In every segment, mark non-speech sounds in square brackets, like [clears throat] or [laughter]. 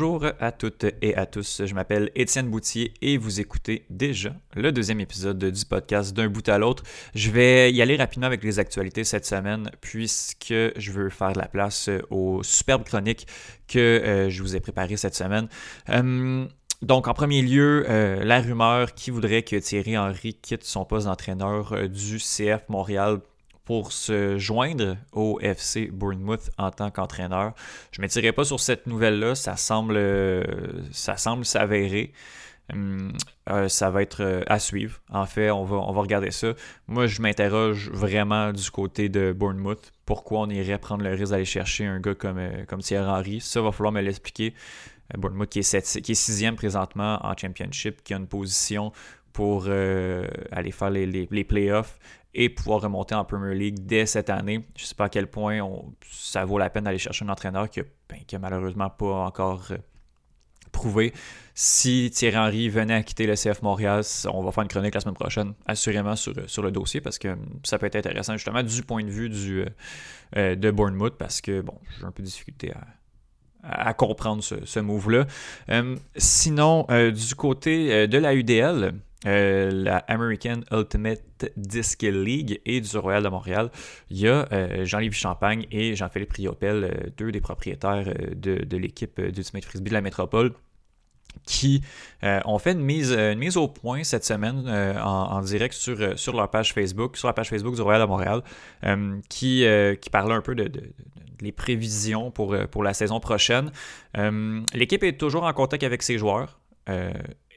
Bonjour à toutes et à tous, je m'appelle Étienne Boutier et vous écoutez déjà le deuxième épisode du podcast d'un bout à l'autre. Je vais y aller rapidement avec les actualités cette semaine puisque je veux faire de la place aux superbes chroniques que euh, je vous ai préparées cette semaine. Hum, donc, en premier lieu, euh, la rumeur qui voudrait que Thierry Henry quitte son poste d'entraîneur euh, du CF Montréal pour se joindre au FC Bournemouth en tant qu'entraîneur. Je ne m'étirerai pas sur cette nouvelle-là, ça semble, ça semble s'avérer. Hum, euh, ça va être euh, à suivre. En fait, on va, on va regarder ça. Moi, je m'interroge vraiment du côté de Bournemouth. Pourquoi on irait prendre le risque d'aller chercher un gars comme, euh, comme Thierry Henry? Ça, va falloir me l'expliquer. Bournemouth qui est, qui est sixième présentement en Championship, qui a une position pour aller faire les, les, les playoffs et pouvoir remonter en Premier League dès cette année. Je ne sais pas à quel point ça vaut la peine d'aller chercher un entraîneur qui n'a ben, malheureusement pas encore euh, prouvé. Si Thierry Henry venait à quitter le CF Montréal, on va faire une chronique la semaine prochaine, assurément sur, sur le dossier, parce que ça peut être intéressant justement du point de vue euh, euh, de Bournemouth, parce que bon, j'ai un peu de difficulté à, comprendre ce, ce move-là. sinon, du côté de la UDL, euh, la American Ultimate Disc League et du Royal de Montréal. Il y a euh, Jean-Livre Champagne et Jean-Philippe Riopel, euh, deux des propriétaires de, l'équipe d'Ultimate Frisbee de la métropole, qui ont fait une mise, au point cette semaine en, direct sur, sur leur page Facebook, sur la page Facebook du Royal de Montréal, qui, qui parlait un peu de, les prévisions pour, pour la saison prochaine. L'équipe est toujours en contact avec ses joueurs.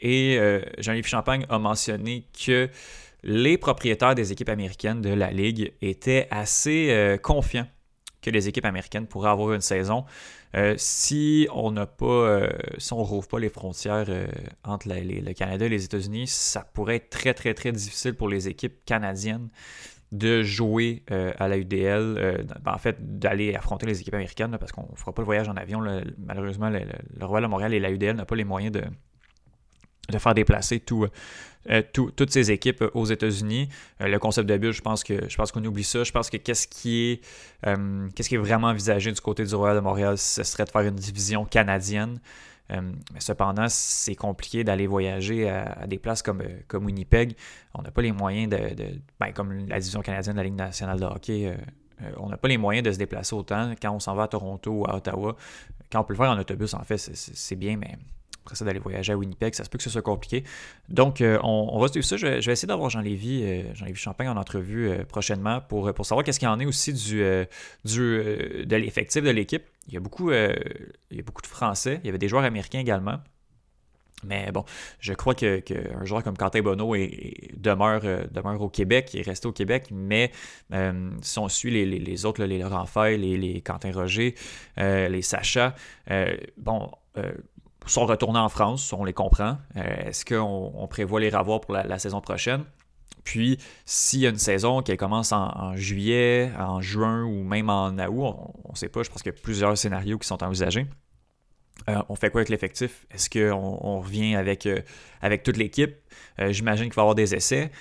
Et euh, Jean-Yves Champagne a mentionné que les propriétaires des équipes américaines de la Ligue étaient assez euh, confiants que les équipes américaines pourraient avoir une saison. Euh, si on n'a pas, si on rouvre pas les frontières entre le Canada et les États-Unis, ça pourrait être très très très difficile pour les équipes canadiennes de jouer à la UDL, ben, en fait d'aller affronter les équipes américaines parce qu'on ne fera pas le voyage en avion. malheureusement, le, Royal de Montréal et la UDL n'ont pas les moyens de, de faire déplacer euh, toutes ces équipes aux États-Unis. Euh, le concept de bulle, je pense que je pense qu'on oublie ça. Je pense que qu'est-ce qui est euh, qu'est-ce qui est vraiment envisagé du côté du Royal de Montréal, ce serait de faire une division canadienne. Mais cependant, c'est compliqué d'aller voyager à, des places comme, comme Winnipeg. On n'a pas les moyens de, ben, comme la division canadienne de la Ligue nationale de hockey. on n'a pas les moyens de se déplacer autant quand on s'en va à Toronto ou à Ottawa. Quand on peut le faire en autobus, en fait, c'est bien, mais après ça, d'aller voyager à Winnipeg, ça se peut que ce soit compliqué. Donc, euh, on, va suivre ça. Je vais, essayer d'avoir Jean-Lévis euh, Jean Champagne en entrevue euh, prochainement pour, pour savoir qu'est-ce qu'il en est aussi du, du de l'effectif de l'équipe. Il y a beaucoup, il y a beaucoup de Français. Il y avait des joueurs américains également. Mais bon, je crois qu'un que joueur comme Quentin Bonneau demeure, demeure, au Québec, il est resté au Québec, mais si on suit les, les, autres, les Laurent Fay, les, les Quentin Roger, les Sacha, bon, sont retournés en France, on les comprend. Euh, est-ce qu'on prévoit les revoir pour la, saison prochaine? Puis, s'il y a une saison qui commence en, juillet, en juin ou même en août, on ne sait pas, je pense qu'il y a plusieurs scénarios qui sont envisagés. Euh, on fait quoi avec l'effectif? Est-ce qu'on on revient avec, euh, avec toute l'équipe? J'imagine qu'il va y avoir des essais.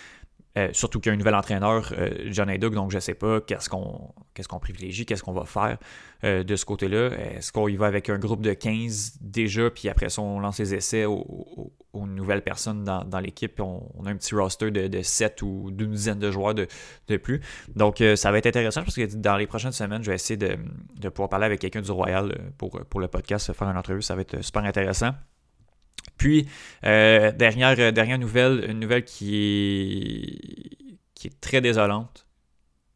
Euh, surtout qu'il y a un nouvel entraîneur, euh, John Haydock, donc je ne sais pas qu'est-ce qu'on qu'est-ce qu'on privilégie, qu'est-ce qu'on va faire euh, de ce côté-là. Est-ce qu'on y va avec un groupe de 15 déjà, puis après ça, on lance les essais aux, nouvelles personnes dans, l'équipe, on, on, a un petit roster de, de 7 ou d'une dizaine de joueurs de, plus. Donc ça va être intéressant parce que dans les prochaines semaines, je vais essayer de, de pouvoir parler avec quelqu'un du Royal pour, pour le podcast, faire une entrevue, ça va être super intéressant. Puis, euh, dernière, euh, dernière nouvelle, une nouvelle qui est, qui est très désolante.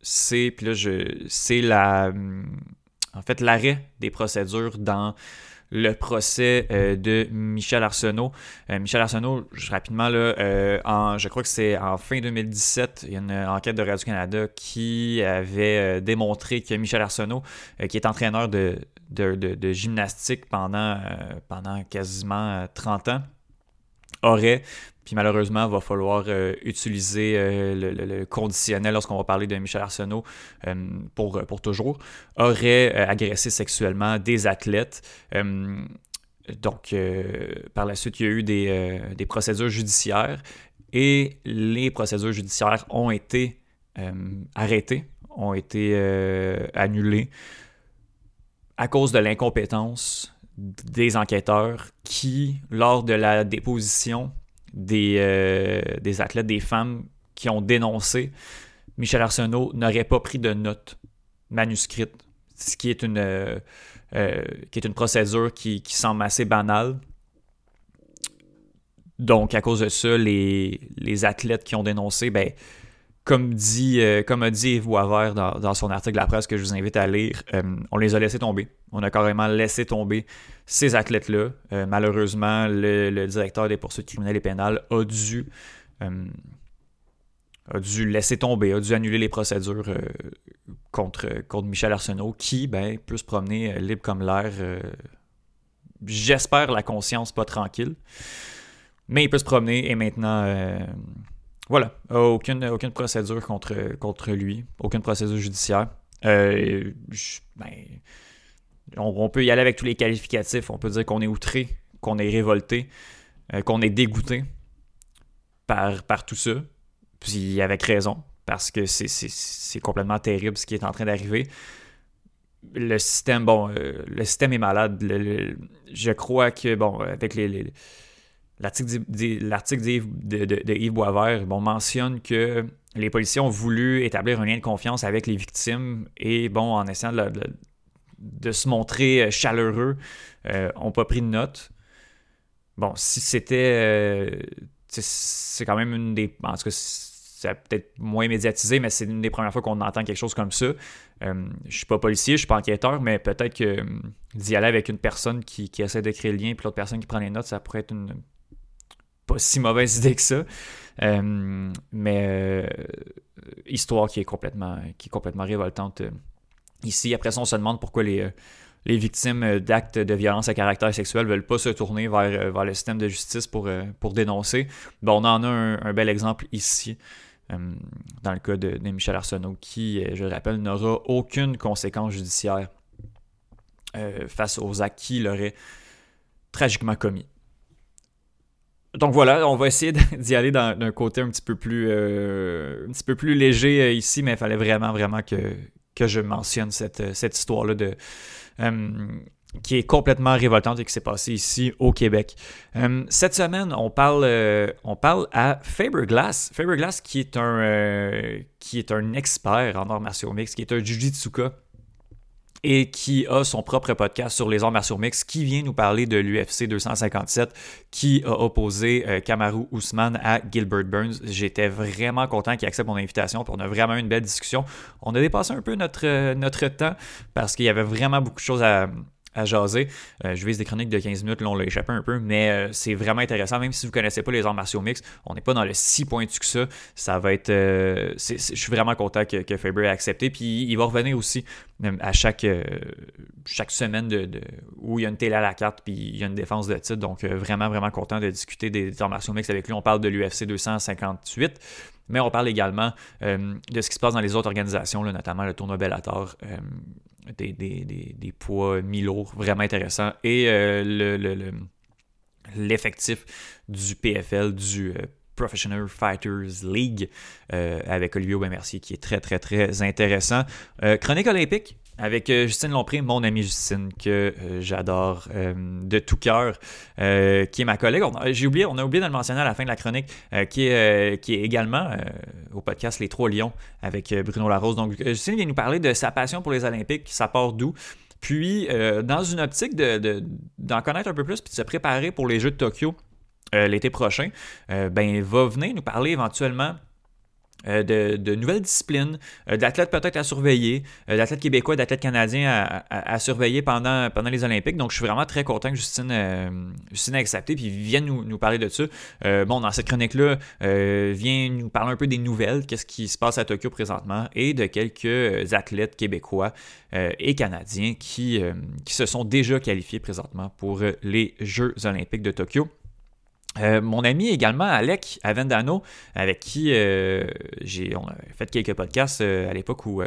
C'est, puis là, je, c'est la, en fait, l'arrêt des procédures dans le procès euh, de Michel Arsenault. Michel Arsenault, rapidement, là, en, je crois que c'est en fin 2017, il y a une enquête de Radio-Canada qui avait démontré que Michel Arsenault, qui est entraîneur de, de, gymnastique pendant, euh, pendant quasiment 30 euh, ans aurait, puis malheureusement, il va falloir euh, utiliser le, conditionnel lorsqu'on va parler de Michel Arsenault pour, pour toujours, aurait agressé sexuellement des athlètes. donc, par la suite, il y a eu des, des, procédures judiciaires et les procédures judiciaires ont été arrêtées, ont été annulées à cause de l'incompétence des enquêteurs qui, lors de la déposition des, euh, des athlètes, des femmes qui ont dénoncé Michel Arsenault, n'auraient pas pris de notes manuscrites, ce qui est une, euh, qui est une procédure qui, qui semble assez banale. Donc, à cause de ça, les, les athlètes qui ont dénoncé, ben, comme, dit, euh, comme a dit Yves Boisvert dans, son article de la presse que je vous invite à lire, euh, on les a laissés tomber. On a carrément laissé tomber ces athlètes-là. Euh, malheureusement, le, directeur des poursuites criminelles et pénales a dû, a dû laisser tomber, a dû annuler les procédures contre, contre Michel Arsenault, qui ben, peut se promener libre comme l'air. J'espère la conscience pas tranquille. Mais il peut se promener et maintenant voilà, aucune, aucune procédure contre, contre lui, aucune procédure judiciaire. Euh, ben, on, peut y aller avec tous les qualificatifs. On peut dire qu'on est outré, qu'on est révolté, euh, qu'on est dégoûté par, par tout ça. Puis avec raison, parce que c'est complètement terrible ce qui est en train d'arriver. Le système, bon, euh, le système est malade. je crois que, bon, avec les L'article de, Yves Boisvert mentionne que les policiers ont voulu établir un lien de confiance avec les victimes et, bon, en essayant de, se montrer chaleureux, n'ont euh, pas pris de notes. Bon, si c'était. Euh, c'est quand même une des. En tout cas, c'est peut-être moins médiatisé, mais c'est une des premières fois qu'on entend quelque chose comme ça. Euh, je suis pas policier, je suis pas enquêteur, mais peut-être que d'y aller avec une personne qui, qui essaie de créer le lien puis l'autre personne qui prend les notes, ça pourrait être une, pas si mauvaise idée que ça. Euh, mais euh, histoire qui est complètement, qui est complètement révoltante euh, ici. Après ça, on se demande pourquoi les, les victimes d'actes de violence à caractère sexuel ne veulent pas se tourner vers, vers le système de justice pour, pour dénoncer. Bon, on en a un, bel exemple ici. dans le cas de, Michel Arsenault, qui, je le rappelle, n'aura aucune conséquence judiciaire face aux actes qu'il aurait tragiquement commis donc voilà, on va essayer [laughs] d'y aller d'un côté un petit peu plus, euh, un petit peu plus léger euh, ici, mais il fallait vraiment, vraiment que, que je mentionne cette, euh, cette histoire-là de. qui est complètement révoltante et qui s'est passée ici au Québec. cette semaine, on parle, on parle à Faberglass. Faberglass qui est un, qui est un expert en arts martiaux mix, qui est un jujitsuka et qui a son propre podcast sur les arts martiaux mix, qui vient nous parler de l'UFC 257, qui a opposé euh, Kamaru Ousmane à Gilbert Burns. J'étais vraiment content qu'il accepte mon invitation, pour on a vraiment une belle discussion. On a dépassé un peu notre, euh, notre temps parce qu'il y avait vraiment beaucoup de choses à, à jaser. Euh, je vise des chroniques de 15 minutes, là on l'a échappé un peu, mais euh, c'est vraiment intéressant. Même si vous ne connaissez pas les arts martiaux mix, on n'est pas dans le si pointu que ça. Ça va être. Euh, je suis vraiment content que, Faber ait accepté. Puis il va revenir aussi à chaque, chaque semaine où il y a une télé à la carte, puis il y a une défense de titre. Donc vraiment, vraiment content de discuter des, arts martiaux mix avec lui. On parle de l'UFC 258. Mais on parle également de ce qui se passe dans les autres organisations, notamment le tournoi Bellator, des, poids mi-lourds vraiment intéressants. Et euh, l'effectif du PFL, du euh, Professional Fighters League, euh, avec Olivier Aubin-Mercier, qui est très, très, très intéressant. chronique olympique, avec Justine Lompré, mon amie Justine, que j'adore de tout cœur, qui est ma collègue. J'ai oublié, on a oublié de le mentionner à la fin de la chronique, qui, est, également au podcast Les Trois Lions avec Bruno Larose. Donc, Justine vient nous parler de sa passion pour les Olympiques, ça part d'où? Puis, dans une optique d'en connaître un peu plus, puis de se préparer pour les Jeux de Tokyo l'été prochain, ben, va venir nous parler éventuellement euh, de, nouvelles disciplines, euh, d'athlètes peut-être à surveiller, euh, d'athlètes québécois, d'athlètes canadiens à, surveiller pendant, pendant les Olympiques. Donc, je suis vraiment très content que Justine, Justine ait accepté puis vienne nous, nous parler de ça. bon, dans cette chronique-là, vient nous parler un peu des nouvelles, qu'est-ce qui se passe à Tokyo présentement et de quelques athlètes québécois et canadiens qui, qui se sont déjà qualifiés présentement pour les Jeux olympiques de Tokyo. Euh, mon ami également, Alec Avendano, avec qui euh, j'ai, fait quelques podcasts euh, à l'époque où,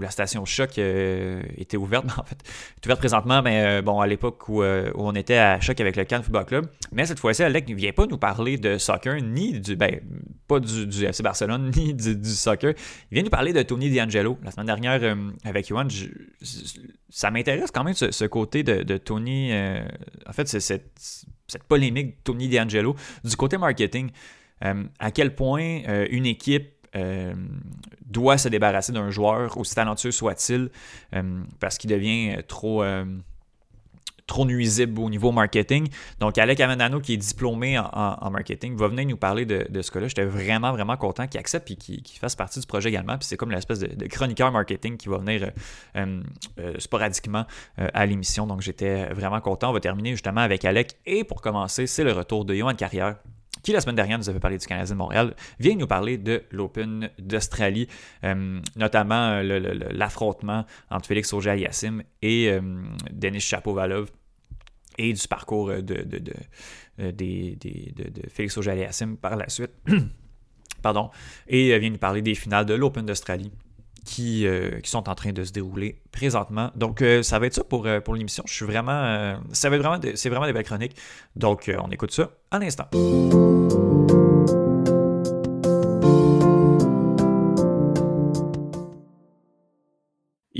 la station Choc était ouverte, [laughs] en fait, est ouverte présentement, mais bon, à l'époque où, on était à Choc avec le Cannes Football Club. Mais cette fois-ci, Alec ne vient pas nous parler de soccer, ni du, ben, pas du, FC Barcelone, [laughs] ni du, soccer. Il vient nous parler de Tony D'Angelo. La semaine dernière, avec Yohan, ça m'intéresse quand même ce, côté de, Tony. en fait, c'est cette, cette polémique Tony D'Angelo du côté marketing. Euh, à quel point euh, une équipe euh, doit se débarrasser d'un joueur, aussi talentueux soit-il, parce qu'il devient trop, trop nuisible au niveau marketing. Donc, Alec Avenano, qui est diplômé en, marketing, va venir nous parler de, ce cas-là. J'étais vraiment, vraiment content qu'il accepte et qu'il fasse partie du projet également. Puis c'est comme l'espèce de, chroniqueur marketing qui va venir sporadiquement à l'émission. Donc, j'étais vraiment content. On va terminer justement avec Alec. Et pour commencer, c'est le retour de Johan Carrière qui la semaine dernière nous avait parlé du Canadien de Montréal, vient nous parler de l'Open d'Australie, euh, notamment l'affrontement entre Félix Auger-Aliassime et euh, Denis Chapovalov et du parcours de, de, euh, Félix Auger-Aliassime par la suite. [clears throat] Pardon. Et vient nous parler des finales de l'Open d'Australie qui, qui, sont en train de se dérouler présentement. Donc, ça va être ça pour, pour l'émission. Je suis vraiment. ça va être vraiment. C'est vraiment des belles chroniques. Donc, on écoute ça à l'instant.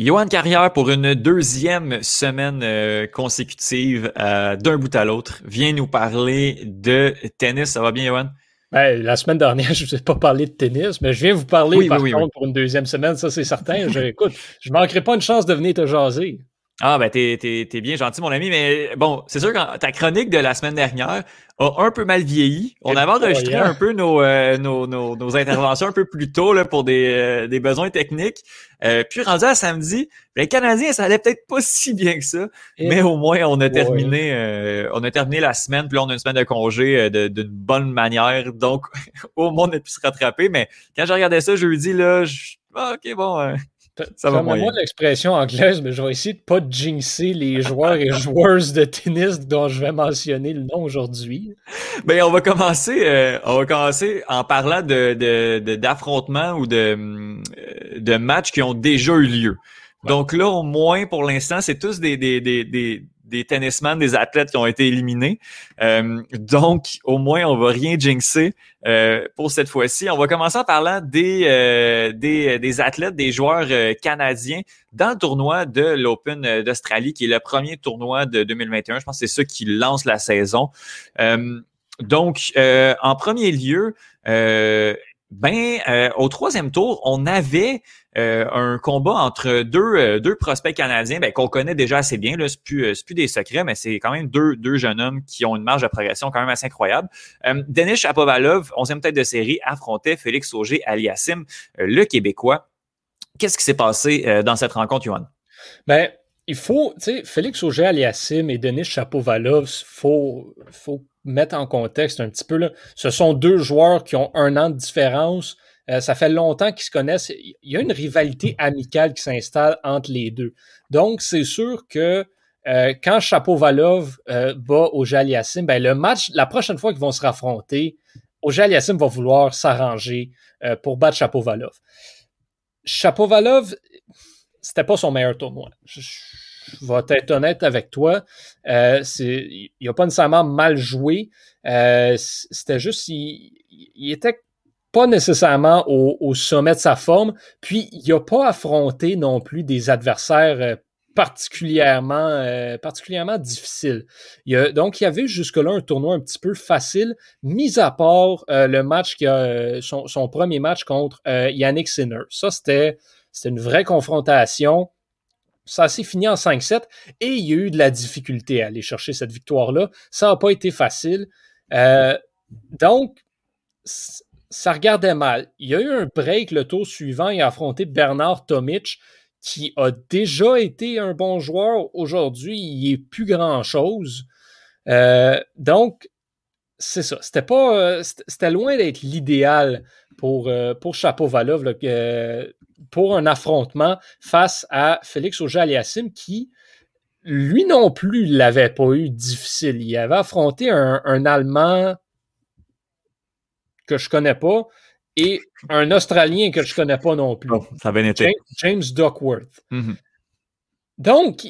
Johan Carrière, pour une deuxième semaine euh, consécutive euh, d'un bout à l'autre, vient nous parler de tennis. Ça va bien, Johan? Ben, la semaine dernière, [laughs] je ne vous ai pas parlé de tennis, mais je viens vous parler par contre pour une deuxième semaine, ça c'est certain. je, écoute, je manquerai pas une chance de venir te jaser. Ah, ben, t'es, t'es, bien gentil, mon ami, mais bon, c'est sûr que ta chronique de la semaine dernière a un peu mal vieilli. On avait enregistré un peu euh, nos, nos, nos, interventions un peu plus tôt là, pour des, euh, des besoins techniques. Euh, puis rendu à samedi, les Canadiens, ça allait peut-être pas [laughs] si bien que ça, mais au moins on a terminé on a terminé la semaine, puis là on a une semaine de congé d'une bonne manière, donc [laughs] au moins on a pu se rattraper. Mais quand j'ai regardé ça, je lui dis là, je, ah, ok bon, ça va moi l'expression anglaise, mais je vais essayer de pas jinxer les joueurs et joueuses de tennis dont je vais mentionner le nom aujourd'hui. Ben, on va commencer, euh, on va commencer en parlant de, d'affrontements ou de, euh, de matchs qui ont déjà eu lieu. Donc là, au moins, pour l'instant, c'est tous des, des, des, des, des tennisman, des athlètes qui ont été éliminés. Euh, donc, au moins, on va rien jinxer euh, pour cette fois-ci. On va commencer en parlant des, euh, des, des, athlètes, des joueurs canadiens dans le tournoi de l'Open d'Australie, qui est le premier tournoi de 2021. Je pense que c'est ça qui lance la saison. donc, en premier lieu, ben, au troisième tour, on avait euh, un combat entre deux, euh, deux prospects canadiens ben, qu'on connaît déjà assez bien. Ce n'est plus, euh, plus des secrets, mais c'est quand même deux, deux jeunes hommes qui ont une marge de progression quand même assez incroyable. Denis Chapovalov, 11e tête de série, affrontait Félix Auger aliassim, le Québécois. Qu'est-ce qui s'est passé dans cette rencontre, Johan? Ben, il faut, tu sais, Félix Auger aliassim et Denis Chapovalov, il faut, faut mettre en contexte un petit peu. Là. Ce sont deux joueurs qui ont un an de différence. Euh, ça fait longtemps qu'ils se connaissent. Il y a une rivalité amicale qui s'installe entre les deux. Donc, c'est sûr que euh, quand Chapovalov euh, bat Ojaliasim, ben le match, la prochaine fois qu'ils vont se raffronter, Ojaliasim va vouloir s'arranger pour battre Chapovalov. Chapovalov, c'était pas son meilleur tournoi. Je, vais être honnête avec toi. il n'a pas nécessairement mal joué. c'était juste, il, il était pas nécessairement au, sommet de sa forme. Puis, il n'a pas affronté non plus des adversaires euh, particulièrement, euh, particulièrement difficiles. Il donc, il y avait jusque-là un tournoi un petit peu facile, mis à part euh, le match qui a son, son, premier match contre Yannick Sinner. Ça, c'était une vraie confrontation. Ça s'est fini en 5-7 et il y a eu de la difficulté à aller chercher cette victoire-là. Ça n'a pas été facile. donc, ça regardait mal. Il y a eu un break le tour suivant. Il a affronté Bernard Tomic, qui a déjà été un bon joueur. Aujourd'hui, il n'est plus grand-chose. Euh, donc, c'est ça. C'était pas. Euh, c'était loin d'être l'idéal pour, euh, pour Chapovalov pour un affrontement face à Félix Auger-Aliassime qui, lui non plus, l'avait pas eu difficile. Il avait affronté un, un Allemand que je connais pas et un Australien que je ne connais pas non plus. Oh, ça été. James, Duckworth. Mm-hmm. Donc,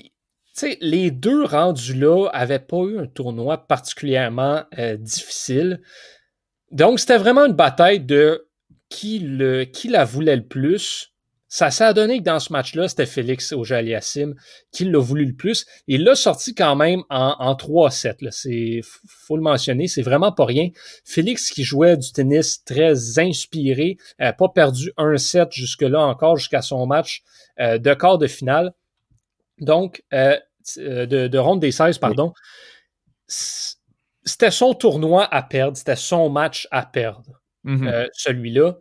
les deux rendus là n'avaient pas eu un tournoi particulièrement euh, difficile. Donc, c'était vraiment une bataille de qui, le, qui la voulait le plus. Ça s'est donné que dans ce match-là, c'était Félix Auger-Aliassime qui l'a voulu le plus. Il l'a sorti quand même en, en 3-7. Il faut le mentionner, c'est vraiment pas rien. Félix qui jouait du tennis très inspiré, euh, pas perdu un set jusque-là encore, jusqu'à son match euh, de quart de finale. Donc, euh, de, de, ronde des 16, pardon. C'était son tournoi à perdre, c'était son match à perdre, mm-hmm. celui-là.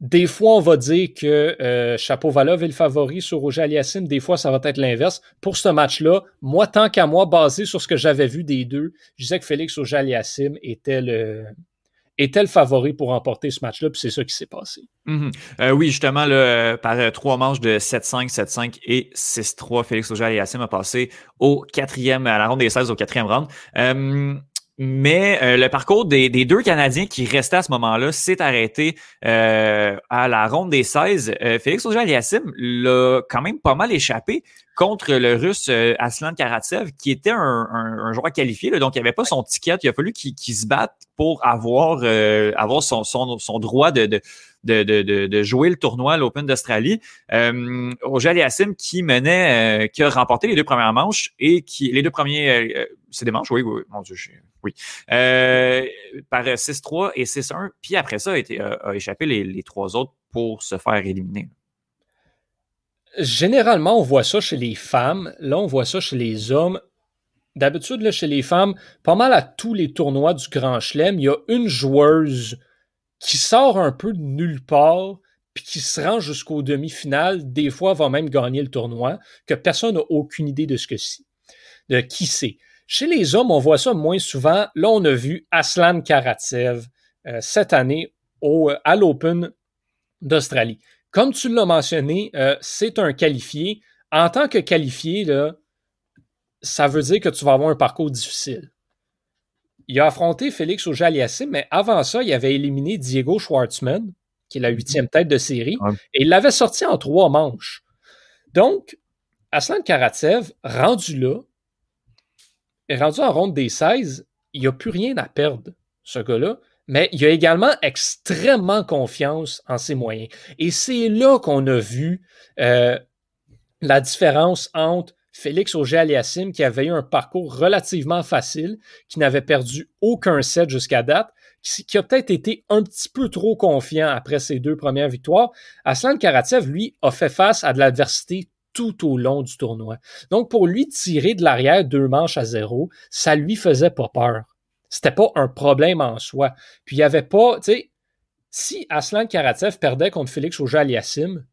Des fois, on va dire que euh, Chapeau Valov est le favori sur Roger Aliassim. Des fois, ça va être l'inverse. Pour ce match-là, moi, tant qu'à moi, basé sur ce que j'avais vu des deux, je disais que Félix Roger Aliassim était le, était le favori pour remporter ce match-là, puis c'est ça qui s'est passé. Mm-hmm. Euh, oui, justement, là, par euh, trois manches de 7-5, 7-5 et 6-3, Félix Auger Aliassim a passé au quatrième, à la ronde des 16 au quatrième round. Mais euh, le parcours des, deux Canadiens qui restaient à ce moment-là s'est arrêté euh, à la ronde des 16. Euh, Félix Auger-Aliassime l'a quand même pas mal échappé contre le Russe Aslan Karatsev, qui était un, joueur qualifié. donc, il avait pas son ticket. Il a fallu qu'il se batte pour avoir, avoir son, droit de, de, jouer le tournoi à l'Open d'Australie. Euh, Roger Aliassim qui menait, euh, qui a remporté les deux premières manches et qui, les deux premiers, euh, euh, c'est des manches, oui, oui, mon Dieu, oui, par 6-3 et 6-1. Puis après ça, a, échappé les, les trois autres pour se faire éliminer. Généralement, on voit ça chez les femmes. Là, on voit ça chez les hommes. D'habitude, chez les femmes, pas mal à tous les tournois du Grand Chelem, il y a une joueuse qui sort un peu de nulle part, puis qui se rend jusqu'au demi-finale, des fois va même gagner le tournoi, que personne n'a aucune idée de ce que c'est, de qui c'est. Chez les hommes, on voit ça moins souvent. Là, on a vu Aslan Karatsev euh, cette année au, à l'Open d'Australie. Comme tu l'as mentionné, euh, c'est un qualifié. En tant que qualifié, là, ça veut dire que tu vas avoir un parcours difficile il a affronté Félix Auger-Aliassime, mais avant ça, il avait éliminé Diego Schwartzman, qui est la huitième tête de série, et il l'avait sorti en trois manches. Donc, Aslan Karatsev, rendu là, est rendu en ronde des 16, il n'a plus rien à perdre, ce gars-là, mais il a également extrêmement confiance en ses moyens. Et c'est là qu'on a vu euh, la différence entre Félix Auger-Aliassime, qui avait eu un parcours relativement facile, qui n'avait perdu aucun set jusqu'à date, qui, a peut-être été un petit peu trop confiant après ses deux premières victoires. Aslan Karatsev, lui, a fait face à de l'adversité tout au long du tournoi. Donc, pour lui, tirer de l'arrière deux manches à zéro, ça lui faisait pas peur. C'était pas un problème en soi. Puis, il n'y avait pas, tu sais, si Aslan Karatsev perdait contre Félix Auger-Aliassime,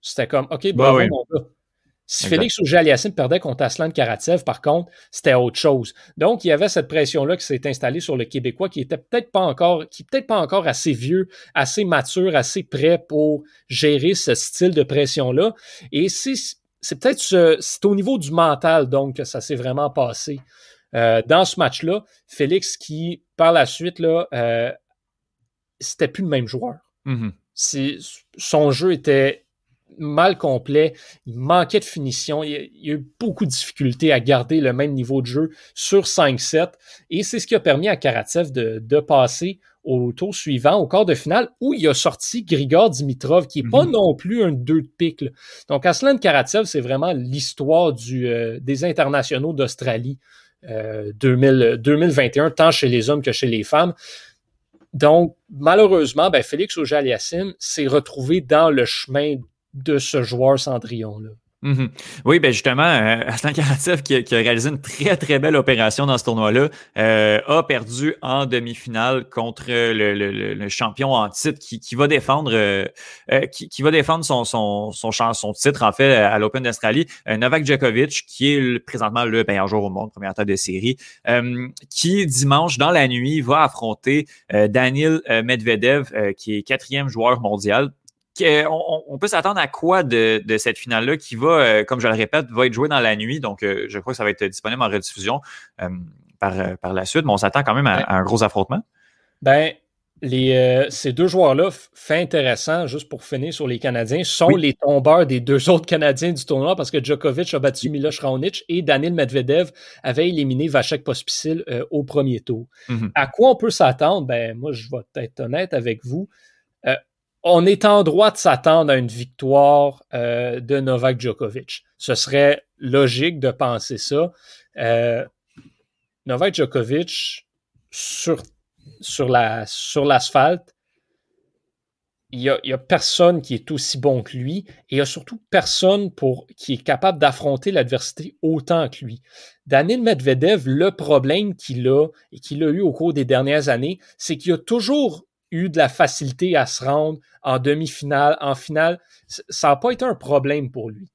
c'était comme, OK, bah bravo, mon gars. Si Félix Auger-Aliassime perdait contre Aslan Karatsev, par contre, c'était autre chose. Donc, il y avait cette pression-là qui s'est installée sur le Québécois qui était peut-être pas encore, qui peut-être pas encore assez vieux, assez mature, assez prêt pour gérer ce style de pression-là. Et c'est, c'est peut-être c'est au niveau du mental, donc, que ça s'est vraiment passé. Euh, dans ce match-là, Félix qui, par la suite, là, euh, c'était plus le même joueur. Mm-hmm. son jeu était mal complet, il manquait de finition, il y, a, eu beaucoup de difficultés à garder le même niveau de jeu sur 5-7 et c'est ce qui a permis à Karatsev de, passer au tour suivant, au quart de finale, où il a sorti Grigor Dimitrov, qui n'est pas mhm. non plus un 2 de pique. Donc Aslan Karatsev, c'est vraiment l'histoire euh, des internationaux d'Australie 2021, euh, tant chez les hommes que chez les femmes. Donc, malheureusement, ben, Félix auger s'est retrouvé dans le chemin de ce joueur Cendrillon-là. Mhm. Oui, ben justement, euh, Aslan Karatsev, qui, a réalisé une très très belle opération dans ce tournoi-là, euh, a perdu en demi-finale contre le, champion en titre qui, va défendre euh, qui, va défendre son, son, son, titre en fait à l'Open d'Australie, Novak Djokovic, qui est présentement le meilleur joueur au monde, première tête de série, qui dimanche dans la nuit va affronter Daniel Medvedev, qui est quatrième joueur mondial on, peut s'attendre à quoi de, cette finale-là qui va, euh, comme je le répète, va être jouée dans la nuit. Donc, euh, je crois que ça va être disponible en rediffusion euh, par, par la suite, mais on s'attend quand même à, un gros affrontement. Ben, les, ces deux joueurs-là, fait intéressant, juste pour finir sur les Canadiens, sont les tombeurs des deux autres Canadiens du tournoi parce que Djokovic a battu Miloš Raonic et Daniel Medvedev avait éliminé Vachek Pospisil au premier tour. Mhm. À quoi on peut s'attendre? Ben, moi, je vais être honnête avec vous. Euh, on est en droit de s'attendre à une victoire de Novak Djokovic. Ce serait logique de penser ça. Novak Djokovic, sur sur la sur l'asphalte, il n'y a, personne qui est aussi bon que lui et il n'y a surtout personne qui est capable d'affronter l'adversité autant que lui. Daniel Medvedev, le problème qu'il a et qu'il a eu au cours des dernières années, c'est qu'il a toujours eu de la facilité à se rendre en demi-finale, en finale. Ça n'a pas été un problème pour lui.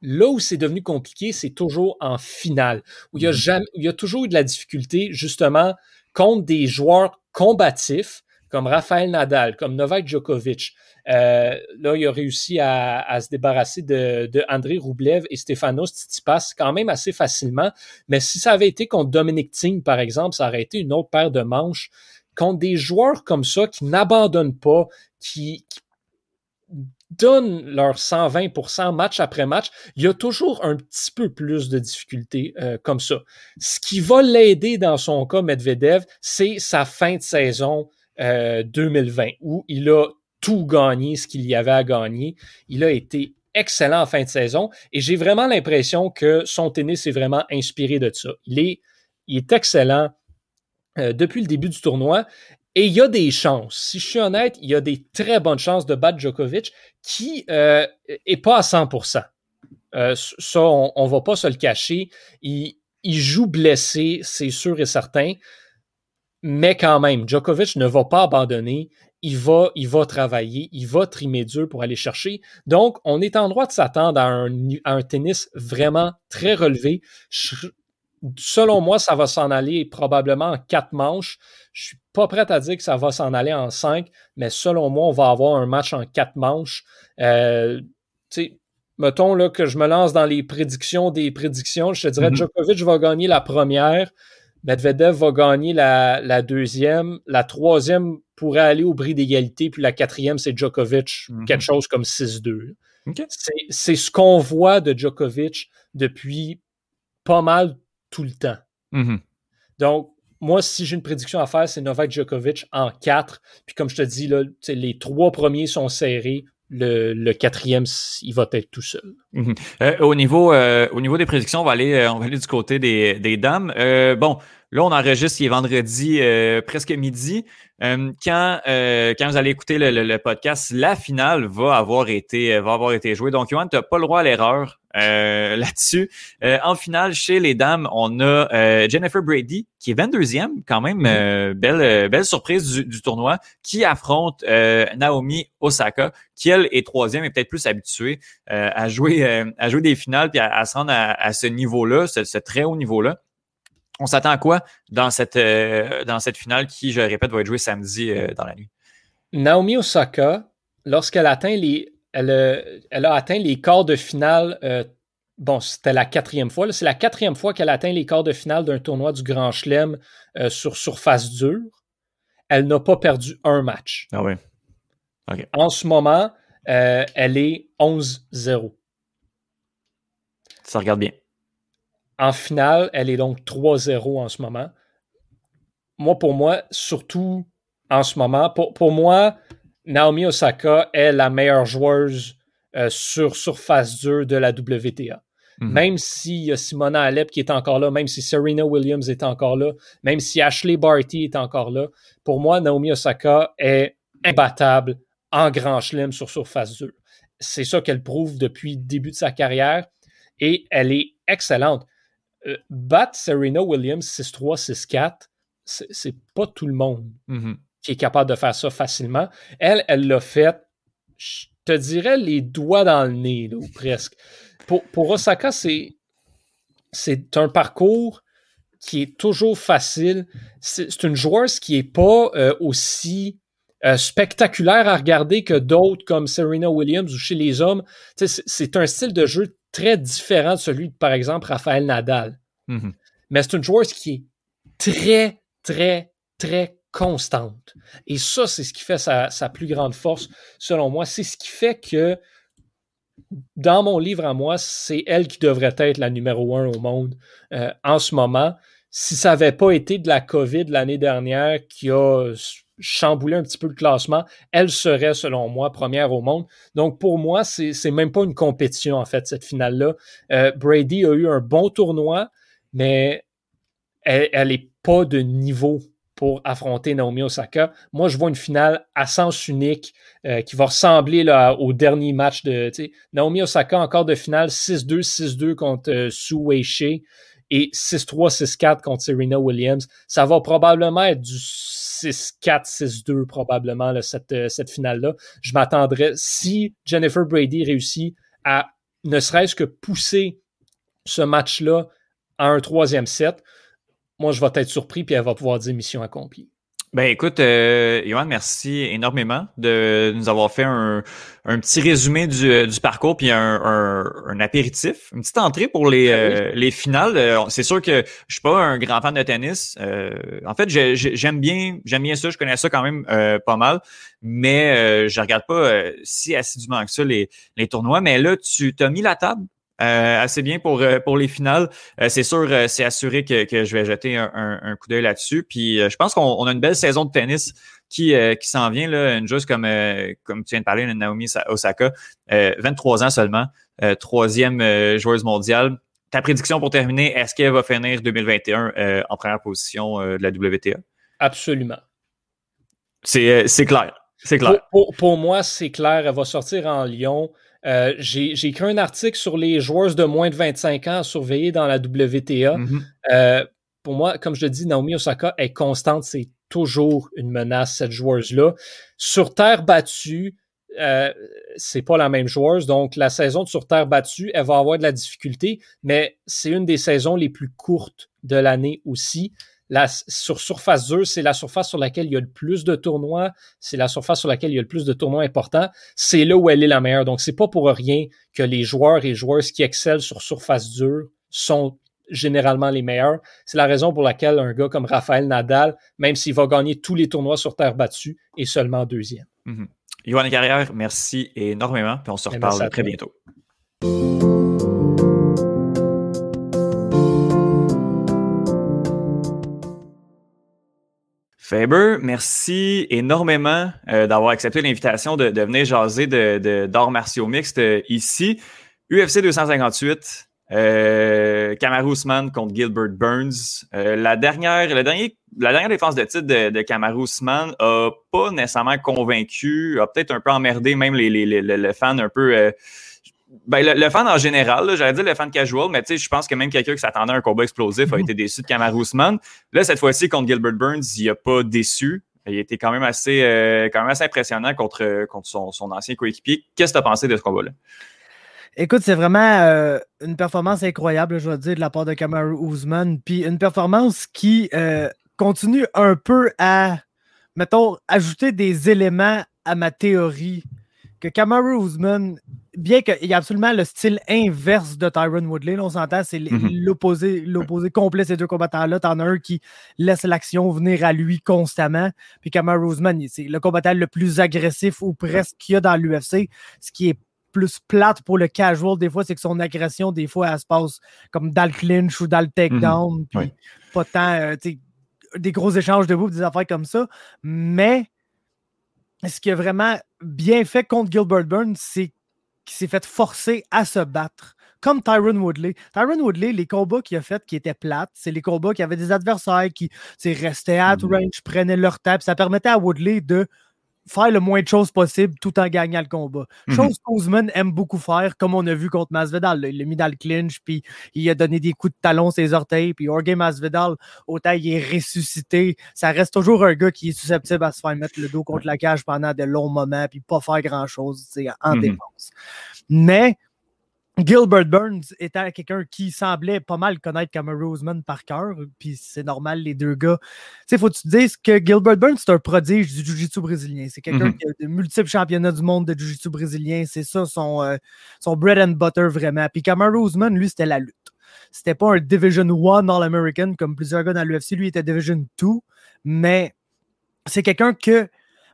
Là où c'est devenu compliqué, c'est toujours en finale, où il y, a mm-hmm. jamais, où il y a toujours eu de la difficulté, justement, contre des joueurs combatifs comme Rafael Nadal, comme Novak Djokovic. Euh, là, il a réussi à, se débarrasser de, André Roublev et Stefanos Tsitsipas quand même assez facilement. Mais si ça avait été contre Dominic Thiem, par exemple, ça aurait été une autre paire de manches. Contre des joueurs comme ça qui n'abandonnent pas, qui, donnent leur 120% match après match, il y a toujours un petit peu plus de difficultés euh, comme ça. Ce qui va l'aider dans son cas, Medvedev, c'est sa fin de saison 2020, euh, où il a tout gagné ce qu'il y avait à gagner. Il a été excellent en fin de saison et j'ai vraiment l'impression que son tennis est vraiment inspiré de ça. Il est excellent euh, depuis le début du tournoi et il y a des chances, si je suis honnête, il y a des très bonnes chances de battre Djokovic qui euh, est pas à 100%. Euh, ça, on, ne va pas se le cacher. Il, joue blessé, c'est sûr et certain. Mais quand même, Djokovic ne va pas abandonner. Il va, il va travailler, il va trimer dur pour aller chercher. Donc, on est en droit de s'attendre à un, tennis vraiment très relevé. Selon moi, ça va s'en aller probablement en quatre manches. Je suis pas prêt à dire que ça va s'en aller en cinq, mais selon moi, on va avoir un match en quatre manches. Euh, mettons là, que je me lance dans les prédictions des prédictions. Je te dirais, mm-hmm. Djokovic va gagner la première, Medvedev va gagner la, deuxième, la troisième pourrait aller au bris d'égalité, puis la quatrième, c'est Djokovic, mm-hmm. quelque chose comme 6-2. C'est ce qu'on voit de Djokovic depuis pas mal tout le temps. Mm-hmm. Donc, moi, si j'ai une prédiction à faire, c'est Novak Djokovic en 4. Puis comme je te dis, là, les trois premiers sont serrés. Le, quatrième, il va être tout seul. Mhm. Euh, au, niveau, euh, au niveau des prédictions, on va aller, euh, on va aller du côté des, des dames. bon, Là, on enregistre, il est vendredi presque midi. Quand, quand vous allez écouter le, podcast, la finale va avoir été, va avoir été jouée. Donc, Johan, tu n'as pas le droit à l'erreur là-dessus. en finale, chez les dames, on a Jennifer Brady, qui est 22e, quand même, mm-hmm. belle, belle surprise du, tournoi, qui affronte Naomi Osaka, qui, elle, est troisième et peut-être plus habituée à, jouer, à jouer des finales puis à, se rendre à, ce niveau-là, ce très haut niveau-là. On s'attend à quoi dans cette, euh, dans cette finale qui, je répète, va être jouée samedi euh, dans la nuit? Naomi Osaka, lorsqu'elle atteint les, elle, euh, elle, a atteint les quarts de finale, bon, c'était la quatrième fois, c'est la quatrième fois qu'elle atteint les quarts de finale d'un tournoi du Grand Chelem sur surface dure. Elle n'a pas perdu un match. Ah oui. En ce moment, elle est 11-0. Ça regarde bien. En finale, elle est donc 3-0 en ce moment. Moi, pour moi, surtout en ce moment, pour, moi, Naomi Osaka est la meilleure joueuse euh, sur surface dure de la WTA. Mhm. Même s'il y a Simona Alep qui est encore là, même si Serena Williams est encore là, même si Ashley Barty est encore là, pour moi, Naomi Osaka est imbattable en grand chelem sur surface dure. C'est ça qu'elle prouve depuis le début de sa carrière et elle est excellente. Euh, battre Serena Williams 6-3, 6-4, c'est pas tout le monde mm-hmm. Qui est capable de faire ça facilement. Elle, elle l'a fait, je te dirais, les doigts dans le nez, ou presque. Pour, pour Osaka, c'est un parcours qui est toujours facile. C'est une joueuse qui n'est pas euh, aussi euh, spectaculaire à regarder que d'autres comme Serena Williams ou chez les hommes. C'est un style de jeu très différent de celui de, par exemple, Raphaël Nadal. Mm-hmm. Mais c'est une joueuse qui est très, très, très constante. Et ça, c'est ce qui fait sa, plus grande force, selon moi. C'est ce qui fait que, dans mon livre à moi, c'est elle qui devrait être la numéro un au monde euh, en ce moment. Si ça n'avait pas été de la COVID l'année dernière qui a chamboulé un petit peu le classement, elle serait, selon moi, première au monde. Donc, pour moi, c'est même pas une compétition, en fait, cette finale-là. Euh, Brady a eu un bon tournoi, mais elle n'est pas de niveau pour affronter Naomi Osaka. Moi, je vois une finale à sens unique euh, qui va ressembler au dernier match de Naomi Osaka, encore de finale 6-2, 6-2 contre euh, Su Wei et 6-3, 6-4 contre Serena Williams. Ça va probablement être du 6-4, 6-2 probablement cette, euh, cette finale-là. Je m'attendrais, si Jennifer Brady réussit à ne serait-ce que pousser ce match-là à un troisième set, moi, je vais être surpris, puis elle va pouvoir dire mission accomplie. Ben écoute, euh, Johan, merci énormément de nous avoir fait un, petit résumé du, euh, parcours puis un, apéritif, une petite entrée pour les, ben euh, les finales. Euh, c'est sûr que je suis pas un grand fan de tennis. en fait, j'aime bien j'aime bien ça, je connais ça quand même pas mal, mais je regarde pas si assidûment que ça les, les tournois. Mais là, tu t'as mis la table euh, assez bien pour, euh, pour les finales. Euh, c'est sûr, c'est assuré que, que, je vais jeter un, un, coup d'œil là-dessus. Puis je pense qu'on a une belle saison de tennis qui, qui s'en vient. Là, une joueuse comme, comme tu viens de parler, Naomi Osaka, 23 ans seulement, troisième joueuse mondiale. Ta prédiction pour terminer, est-ce qu'elle va finir 2021 en première position de la WTA? Absolument. C'est clair. C'est clair. Pour, pour, moi, c'est clair. Elle va sortir en Lyon. Euh, j'ai écrit un article sur les joueurs de moins de 25 ans à surveiller dans la WTA. Mm-hmm. Euh, pour moi, comme je le dis, Naomi Osaka est constante. C'est toujours une menace, cette joueuse-là. Sur terre battue, euh, c'est pas la même joueuse. Donc, la saison de sur terre battue, elle va avoir de la difficulté, mais c'est une des saisons les plus courtes de l'année aussi sur surface 2, c'est la surface sur laquelle il y a le plus de tournois, c'est la surface sur laquelle il y a le plus de tournois importants, c'est là où elle est la meilleure. Donc, c'est pas pour rien que les joueurs et joueuses qui excellent sur surface dure sont généralement les meilleurs. C'est la raison pour laquelle un gars comme Raphaël Nadal, même s'il va gagner tous les tournois sur terre battue, est seulement deuxième. Mm Carrière, merci énormément, puis on se reparle très bientôt. Faber, merci énormément euh, d'avoir accepté l'invitation de, de, venir jaser de, d'arts martiaux mixtes euh, ici. UFC 258, euh, Kamaru Usman contre Gilbert Burns. Euh, la, dernière, la, dernière, la dernière défense de titre de, de Kamaru Usman a pas nécessairement convaincu, a peut-être un peu emmerdé même les, les, les, les fans un peu ben, le, fan en général, j'allais dire le fan casual, mais je pense que même quelqu'un qui s'attendait à un combat explosif a mhm. été déçu de Kamaru Usman. Là, cette fois-ci, contre Gilbert Burns, il n'a pas déçu. Il était quand même assez, euh, quand même assez impressionnant contre, contre son, son ancien coéquipier. Qu'est-ce que tu as pensé de ce combat-là? Écoute, c'est vraiment euh, une performance incroyable, je dois dire, de la part de Kamaru Usman. Puis une performance qui euh, continue un peu à, mettons, ajouter des éléments à ma théorie que Kamaru Usman bien qu'il y ait absolument le style inverse de Tyron Woodley, on s'entend, c'est mhm. l'opposé, l'opposé complet ces deux combattants-là. T'en as un qui laisse l'action venir à lui constamment. Puis Kamaru Roseman, c'est le combattant le plus agressif ou presque qu'il y a dans l'UFC, ce qui est plus plate pour le casual, des fois, c'est que son agression, des fois, elle se passe comme dans le clinch ou dans le takedown. Puis pas tant, euh, des gros échanges de bouffe, des affaires comme ça. Mais ce qui a vraiment bien fait contre Gilbert Burns, c'est qui s'est fait forcer à se battre. Comme Tyron Woodley. Tyron Woodley, les combats qu'il a fait qui étaient plates, c'est les combats qui avaient des adversaires qui restaient at mm-hmm. range, prenaient leur table. Ça permettait à Woodley de faire le moins de choses possible tout en gagnant le combat. Mm-hmm. Chose qu'Ousmane aime beaucoup faire, comme on a vu contre Masvidal. Il l'a mis dans le clinch, puis il a donné des coups de talon ses orteils, puis Jorge Masvidal, autant il est ressuscité, ça reste toujours un gars qui est susceptible à se faire mettre le dos contre la cage pendant de longs moments, puis pas faire grand-chose en mm-hmm. défense. Mais Gilbert Burns était quelqu'un qui semblait pas mal connaître Cameron Roseman par cœur, puis c'est normal, les deux gars. Tu sais, faut que tu te dises que Gilbert Burns, c'est un prodige du Jiu-Jitsu brésilien. C'est quelqu'un mm-hmm. qui a de multiples championnats du monde de Jiu-Jitsu brésilien. C'est ça son, euh, son bread and butter vraiment. Puis Cameron Roseman, lui, c'était la lutte. C'était pas un Division 1 All-American comme plusieurs gars dans l'UFC. Lui, il était Division 2, mais c'est quelqu'un que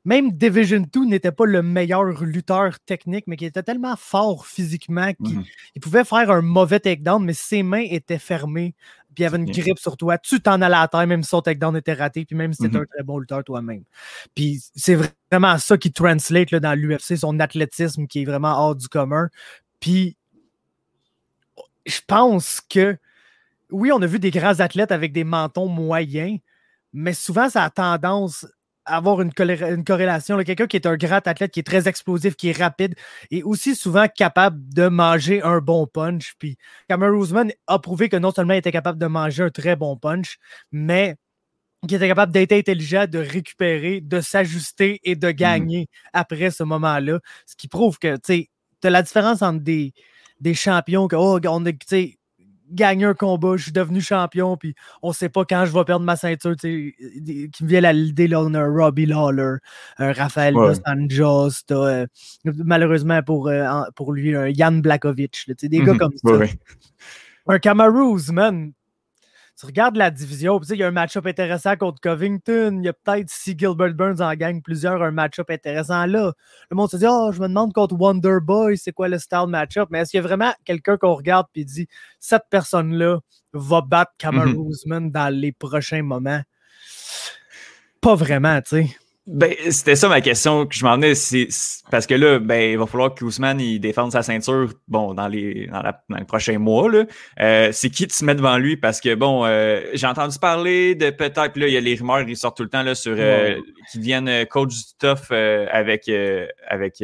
même Division 2 n'était pas le meilleur lutteur technique, mais qui était tellement fort physiquement qu'il mhm. pouvait faire un mauvais takedown, mais ses mains étaient fermées, puis il avait une grippe sur toi. Tu t'en allais à la terre, même si son takedown était raté, puis même si c'était mhm. un très bon lutteur toi-même. Puis c'est vraiment ça qui translate là, dans l'UFC, son athlétisme qui est vraiment hors du commun. Puis je pense que oui, on a vu des grands athlètes avec des mentons moyens, mais souvent ça a tendance avoir une, une corrélation. Quelqu'un qui est un grand athlète, qui est très explosif, qui est rapide, et aussi souvent capable de manger un bon punch. Puis Cameron Roseman a prouvé que non seulement il était capable de manger un très bon punch, mais qu'il était capable d'être intelligent, de récupérer, de s'ajuster et de mmh gagner après ce moment-là. Ce qui prouve que tu as la différence entre des, des champions que, oh, on gagné un combat, je suis devenu champion, puis on sait pas quand je vais perdre ma ceinture. Qui me vient à l'idée, là, on a un Robbie Lawler, un Rafael Dos Anjos, euh, malheureusement pour, euh, pour lui, un Jan Blakovic, des gars mhm. comme ça. Un Kamaru man, tu regardes la division, il y a un match-up intéressant contre Covington, il y a peut-être si Gilbert Burns en gagne plusieurs, un match-up intéressant là. Le monde se dit, oh, je me demande contre Wonder Boy, c'est quoi le style match-up, mais est-ce qu'il y a vraiment quelqu'un qu'on regarde et dit, cette personne-là va battre Cameron mm dans les prochains moments? Pas vraiment, tu sais. Ben, c'était ça ma question que je m'en venais. C'est, parce que là, ben, il va falloir que Ousmane il défende sa ceinture bon, dans, les, dans, les prochains mois. Là. Euh, c'est qui tu mets devant lui? Parce que bon, euh, j'ai entendu parler de peut-être, là, il y a les rumeurs, ils sortent tout le temps là, sur euh, qui viennent coach du stuff avec, avec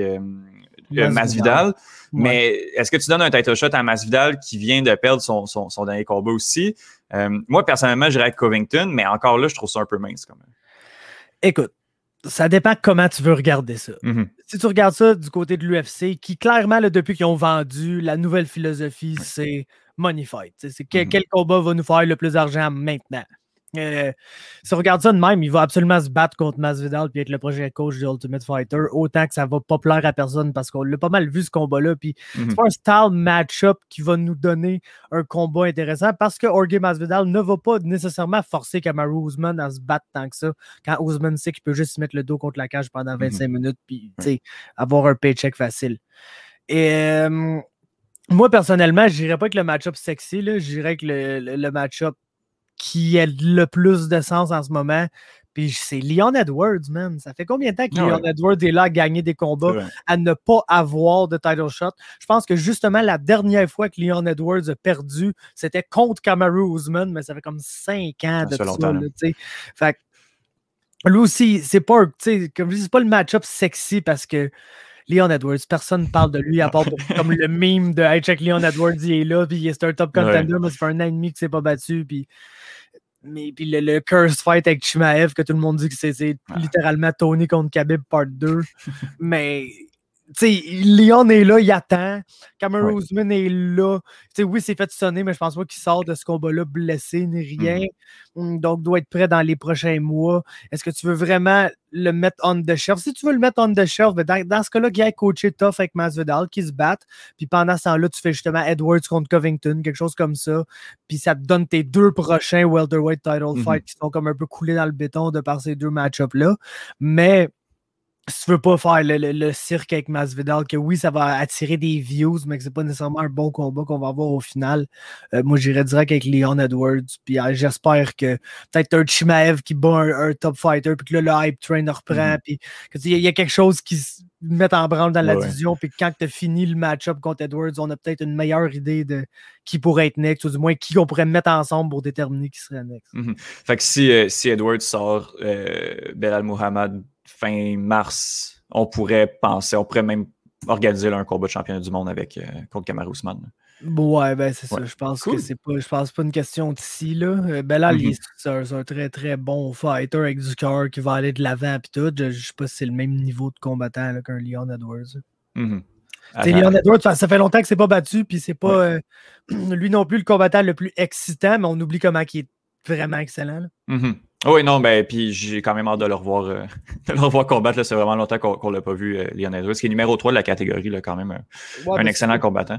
Masvidal. Mais est-ce que tu donnes un title shot à Masvidal qui vient de perdre son, son, son dernier combat aussi? moi, personnellement, j'irais avec Covington, mais encore là, je trouve ça un peu mince quand même. Écoute, ça dépend comment tu veux regarder ça. Mm-hmm. Si tu regardes ça du côté de l'UFC, qui clairement, depuis qu'ils ont vendu, la nouvelle philosophie, c'est money fight. C'est mm-hmm. quel combat va nous faire le plus d'argent maintenant? Euh, si on regarde ça de même, il va absolument se battre contre Masvidal puis être le prochain coach du Ultimate Fighter, autant que ça va pas plaire à personne parce qu'on l'a pas mal vu ce combat-là. Puis c'est mhm. pas un style match-up qui va nous donner un combat intéressant parce que Jorge Masvidal ne va pas nécessairement forcer Kamaru Usman à se battre tant que ça. Quand Usman sait qu'il peut juste se mettre le dos contre la cage pendant 25 mhm. minutes puis avoir un paycheck facile. Et euh, moi, personnellement, je dirais pas que le match-up sexy, je dirais que le, le match-up qui a le plus de sens en ce moment. Puis c'est Leon Edwards, man. Ça fait combien de temps que ah Leon Edwards est là à gagner des combats, à ne pas avoir de title shot? Je pense que justement, la dernière fois que Leon Edwards a perdu, c'était contre Kamaru Usman, mais ça fait comme cinq ans ah, de ça. fait lui aussi, c'est pas, comme c'est pas le match-up sexy parce que Leon Edwards, personne ne parle de lui à part comme le meme de Hey, check Leon Edwards, il est là, puis c'est un top contender, mais ça fait un an et demi qu'il s'est pas battu, puis mais puis le, curse fight avec Chimaev que tout le monde dit que c'est littéralement Tony contre Khabib part 2 [laughs] mais sais, Leon est là, il attend. Cameron Roseman est là. sais, oui, c'est fait sonner, mais je pense pas qu'il sort de ce combat-là blessé ni rien. Mm. Mm, donc, doit être prêt dans les prochains mois. Est-ce que tu veux vraiment le mettre on the shelf? Si tu veux le mettre on the shelf, ben, dans, ce cas-là, il a coaché tough avec Masvidal qui se battent. Puis pendant ce temps-là, tu fais justement Edwards contre Covington, quelque chose comme ça. Puis ça te donne tes deux prochains welterweight title mm-hmm. fights qui sont comme un peu coulés dans le béton de par ces deux match-ups-là. Mais si tu veux pas faire le, cirque avec Masvidal, que oui, ça va attirer des views, mais que c'est pas nécessairement un bon combat qu'on va avoir au final. Euh, moi, j'irais direct avec Leon Edwards. Puis euh, j'espère que peut-être un Chimaev qui bat un, top fighter, puis que là, le hype train reprend. Mm-hmm. Puis qu'il y, a quelque chose qui se met en branle dans la division. Puis quand tu as fini le match-up contre Edwards, on a peut-être une meilleure idée de qui pourrait être next, ou du moins qui on pourrait mettre ensemble pour déterminer qui serait next. Mm-hmm. Fait que si, euh, si Edwards sort Belal Muhammad fin mars, on pourrait penser, on pourrait même organiser un combat de championnat du monde avec euh, contre Kamaru Usman. Ouais, ben c'est ça. Je pense que c'est pas, je pense pas une question d'ici là. Ben là, c'est un très très bon fighter avec du cœur qui va aller de l'avant et tout. Je, sais pas si c'est le même niveau de combattant qu'un Leon Edwards. Mm-hmm. Leon Edwards, ça, fait longtemps que c'est pas battu, puis c'est pas euh, [clears throat] lui non plus le combattant le plus excitant, mais on oublie comment il est vraiment excellent. Mm-hmm. Oui, non, ben, puis j'ai quand même hâte de le revoir, euh, [laughs] de le revoir combattre. C'est vraiment longtemps qu'on ne l'a pas vu, euh, Lionel Edwards, qui est numéro 3 de la catégorie, là, quand même, un, excellent combattant.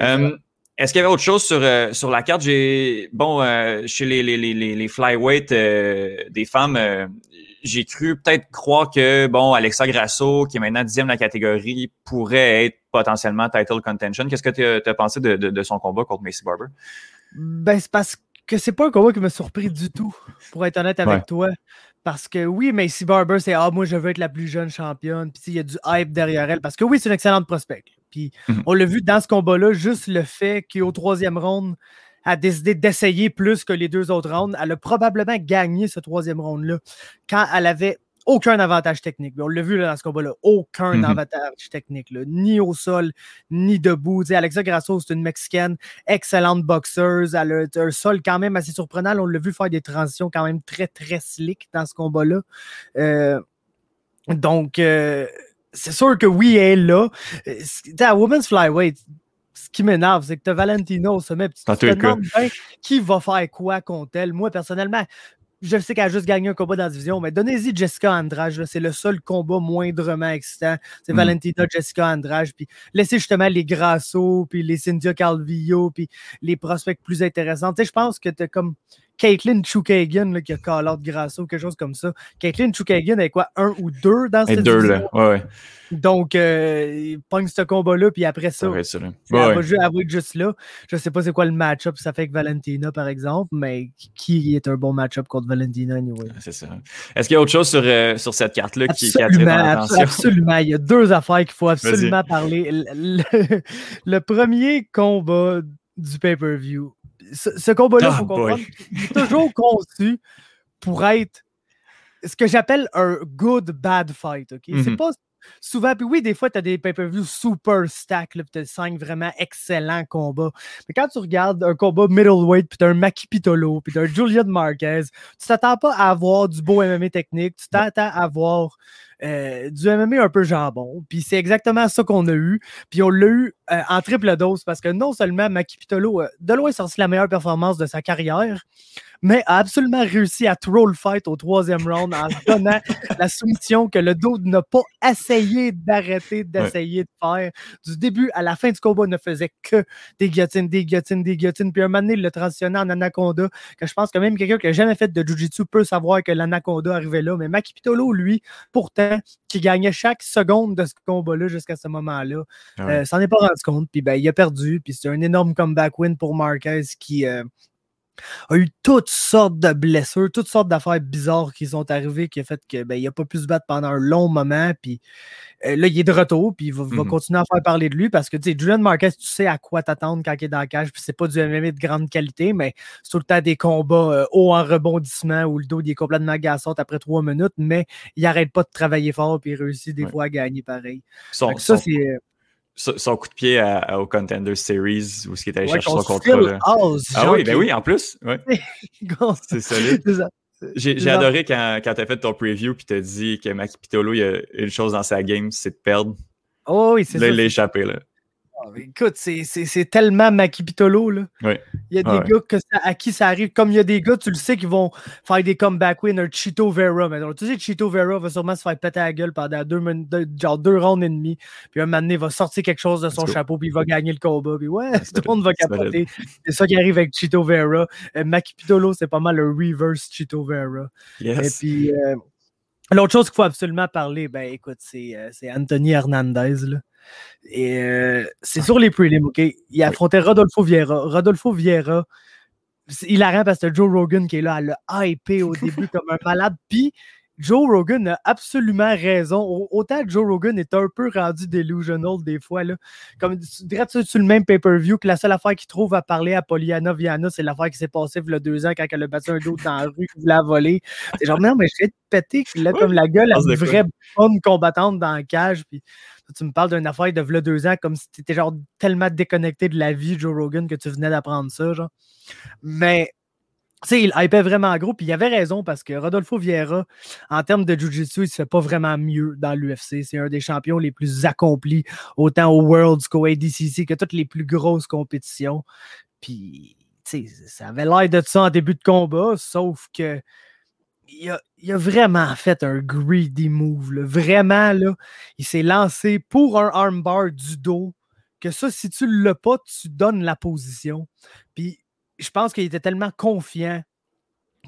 Euh, est-ce qu'il y avait autre chose sur, sur la carte? J'ai bon, chez les, les, les, les flyweight des femmes, j'ai cru peut-être croire que, bon, Alexa Grasso, qui est maintenant dixième de la catégorie, pourrait être potentiellement title contention. Qu'est-ce que tu as, pensé de, son combat contre Macy Barber? Ben, c'est parce que c'est pas un combat qui m'a surpris du tout, pour être honnête avec toi. Parce que oui, Macy Barber, c'est Ah, moi, je veux être la plus jeune championne. Puis il y a du hype derrière elle. Parce que oui, c'est une excellente prospect. Puis mhm. on l'a vu dans ce combat-là, juste le fait qu'au troisième round, a décidé d'essayer plus que les deux autres rounds. Elle a probablement gagné ce troisième round-là quand elle avait aucun avantage technique. On l'a vu dans ce combat-là, aucun mhm. avantage technique, ni au sol, ni debout. Alexa Grasso, c'est une Mexicaine, excellente boxeuse. Elle a un sol quand même assez surprenant. on l'a vu faire des transitions quand même très, très slick dans ce combat-là. Euh, donc, euh, c'est sûr que oui, elle est là. Euh, à Women's Flyweight, ce qui m'énerve, c'est que tu as Valentino au sommet, tu te demandes qui va faire quoi contre elle. Moi, personnellement, je sais qu'elle a juste gagné un combat dans la division, mais donnez-y Jessica Andrade. C'est le seul combat moindrement excitant. C'est mm. Valentina, Jessica Andrade. Puis laissez justement les Grasso, puis les Cynthia Calvillo, puis les prospects plus intéressants. Tu sais, je pense que tu as comme Caitlin Chukagan qui a call out Grasso, quelque chose comme ça. Caitlin Chukagan est quoi, un ou deux dans cette deux, là. Ouais, ouais. Donc, euh, il pogne ce combat-là, puis après ça, ouais, ça elle, va, juste là. Je sais pas c'est quoi le match-up ça fait avec Valentina, par exemple, mais qui est un bon match-up contre Valentina, anyway? C'est ça. Est-ce qu'il y a autre chose sur, euh, sur cette carte-là qui, qui attire l'attention? Absolument. Il y a deux affaires qu'il faut absolument parler. le premier combat du pay-per-view ce, combat-là, il faut ah, comprendre, il est toujours conçu pour être ce que j'appelle un good bad fight. ok? C'est mm-hmm. pas souvent, puis oui, des fois, tu as des pay-per-views super stack, puis tu as cinq vraiment excellents combats. Mais quand tu regardes un combat middleweight, puis tu un Maki Pitolo, puis tu un Julian Marquez, tu t'attends pas à avoir du beau MMA technique, tu t'attends à avoir euh, du MMA un peu jambon. Puis c'est exactement ça qu'on a eu. Puis on l'a eu euh, en triple dose parce que non seulement Maki Pitolo, euh, de loin sorti la meilleure performance de sa carrière, mais a absolument réussi à troll fight au troisième round en donnant la soumission que le dos n'a pas essayé d'arrêter d'essayer de faire. Du début à la fin du combat, ne faisait que des guillotines, des guillotines, des guillotines. Puis un moment donné, il l'a transitionné en anaconda, que je pense que même quelqu'un qui n'a jamais fait de Jiu-Jitsu peut savoir que l'anaconda arrivait là. Mais Maki Pitolo, lui, pourtant, qui gagnait chaque seconde de ce combat-là jusqu'à ce moment-là, ah euh, s'en est pas rendu compte. Puis ben, il a perdu. Puis c'est un énorme comeback win pour Marquez qui, euh, a eu toutes sortes de blessures, toutes sortes d'affaires bizarres qui sont arrivées, qui a fait qu'il ben, n'a pas pu se battre pendant un long moment. Puis euh, là, il est de retour, puis il va, mmh continuer à faire parler de lui parce que tu sais, Julian Marquez, tu sais à quoi t'attendre quand il est dans la cage, puis c'est pas du MMA de grande qualité, mais c'est tout le temps des combats euh, hauts en rebondissement où le dos il est complètement agaçante après trois minutes, mais il arrête pas de travailler fort, puis il réussit des fois à gagner pareil. ça, c'est euh, son coup de pied au Contender Series où ce qui est allé chercher son contrat. ah oui, ben oui, en plus. Ouais. [laughs] c'est solide. J'ai adoré quand, quand tu as fait ton preview et tu dit que Maki Pitolo, il y a une chose dans sa game, c'est de perdre. Oh oui, c'est ça. Là, il l'a échappé. Là. Ah, écoute, c'est tellement Makipitolo. Là. Il y a des gars à qui ça arrive. Comme il y a des gars, tu le sais, qui vont faire des comeback wins. Un Chito Vera. Mais tu sais, Chito Vera va sûrement se faire péter la gueule pendant deux, genre deux rounds et demi. Puis un moment donné, il va sortir quelque chose de son chapeau. Puis il va gagner le combat. Puis ouais, [laughs] tout le monde va capoter. C'est ça qui arrive avec Chito Vera. Euh, Makipitolo, c'est pas mal le reverse Chito Vera. Et puis. Euh, l'autre chose qu'il faut absolument parler, ben écoute, c'est euh, Anthony Hernandez. Là. Et euh, c'est sur les prelims, OK? Il affrontait Rodolfo Vieira. Rodolfo Vieira, il rien parce que Joe Rogan qui est là, elle l'a hypé au début comme un malade. Puis Joe Rogan a absolument raison. Autant Joe Rogan est un peu rendu delusional des fois. Là. Comme tu dirais sur le même pay-per-view que la seule affaire qu'il trouve à parler à Poliana Viana, c'est l'affaire qui s'est passée il y a deux ans quand elle a battu un autre dans la rue qui voulait la voler. C'est genre, non, mais je vais te péter a comme la gueule à une vraie bonne combattante dans la cage. Puis tu me parles d'une affaire de v'là deux ans comme si tu étais genre tellement déconnecté de la vie, Joe Rogan, que tu venais d'apprendre ça, genre. Mais sais, il hypait vraiment gros, puis il avait raison parce que Rodolfo Vieira, en termes de Jiu-Jitsu, il se fait pas vraiment mieux dans l'UFC. C'est un des champions les plus accomplis, autant au Worlds qu'au ADCC, que toutes les plus grosses compétitions. Puis, ça avait l'air de ça en début de combat, sauf que il a, vraiment fait un greedy move. Vraiment, là, il s'est lancé pour un armbar du dos. Que ça, si tu ne l'as pas, tu donnes la position. Puis je pense qu'il était tellement confiant